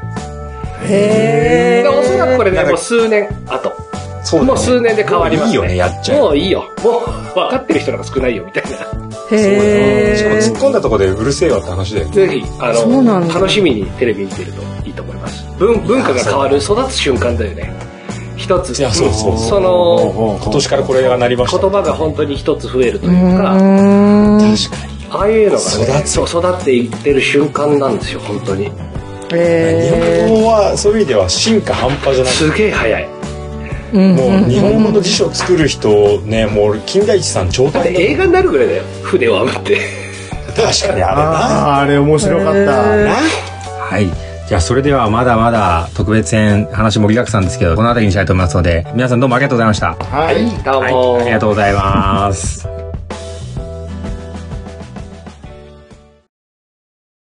Speaker 5: へ
Speaker 4: でおそらくこれね、もう数年後。
Speaker 2: そう
Speaker 4: もう数年で変わりますね。
Speaker 2: いいよねやっちゃう
Speaker 4: もういいよ。もう分かってる人の方が少ないよ、みたいな。
Speaker 5: へ
Speaker 2: しかも突っ
Speaker 5: ー
Speaker 2: 込んだところでうるせえわって話だよね
Speaker 4: ぜひ、あの、楽しみにテレビ見てるといいと思います。文文化が変わる、育つ瞬間だよね。一つ。
Speaker 2: いやそうそう
Speaker 4: その、
Speaker 2: 今年からこれがなりました
Speaker 4: 言葉が本当に一つ増えると
Speaker 5: う
Speaker 4: いうか、
Speaker 2: 確かに
Speaker 4: ああいうのがね、
Speaker 2: 育つ
Speaker 4: そう育っていってる瞬間なんですよ、本当に。
Speaker 5: へ
Speaker 2: 日本語はそういう意味では進化半端じゃない
Speaker 4: すげえ早い。
Speaker 5: ーうん
Speaker 2: もう日本語の辞書を作る人ねもう金田一さん超大変
Speaker 4: て映画になるぐらいだよ、筆を編むって。
Speaker 2: 確かにあれな
Speaker 3: あああれ面白かった
Speaker 5: へー
Speaker 2: はい。じゃあ、それではまだまだ特別編、話盛りだくさんですけど、この辺りにしたいと思いますので、皆さんどうもありがとうございました。
Speaker 3: はい
Speaker 4: どうも、
Speaker 2: はい、ありがとうございます。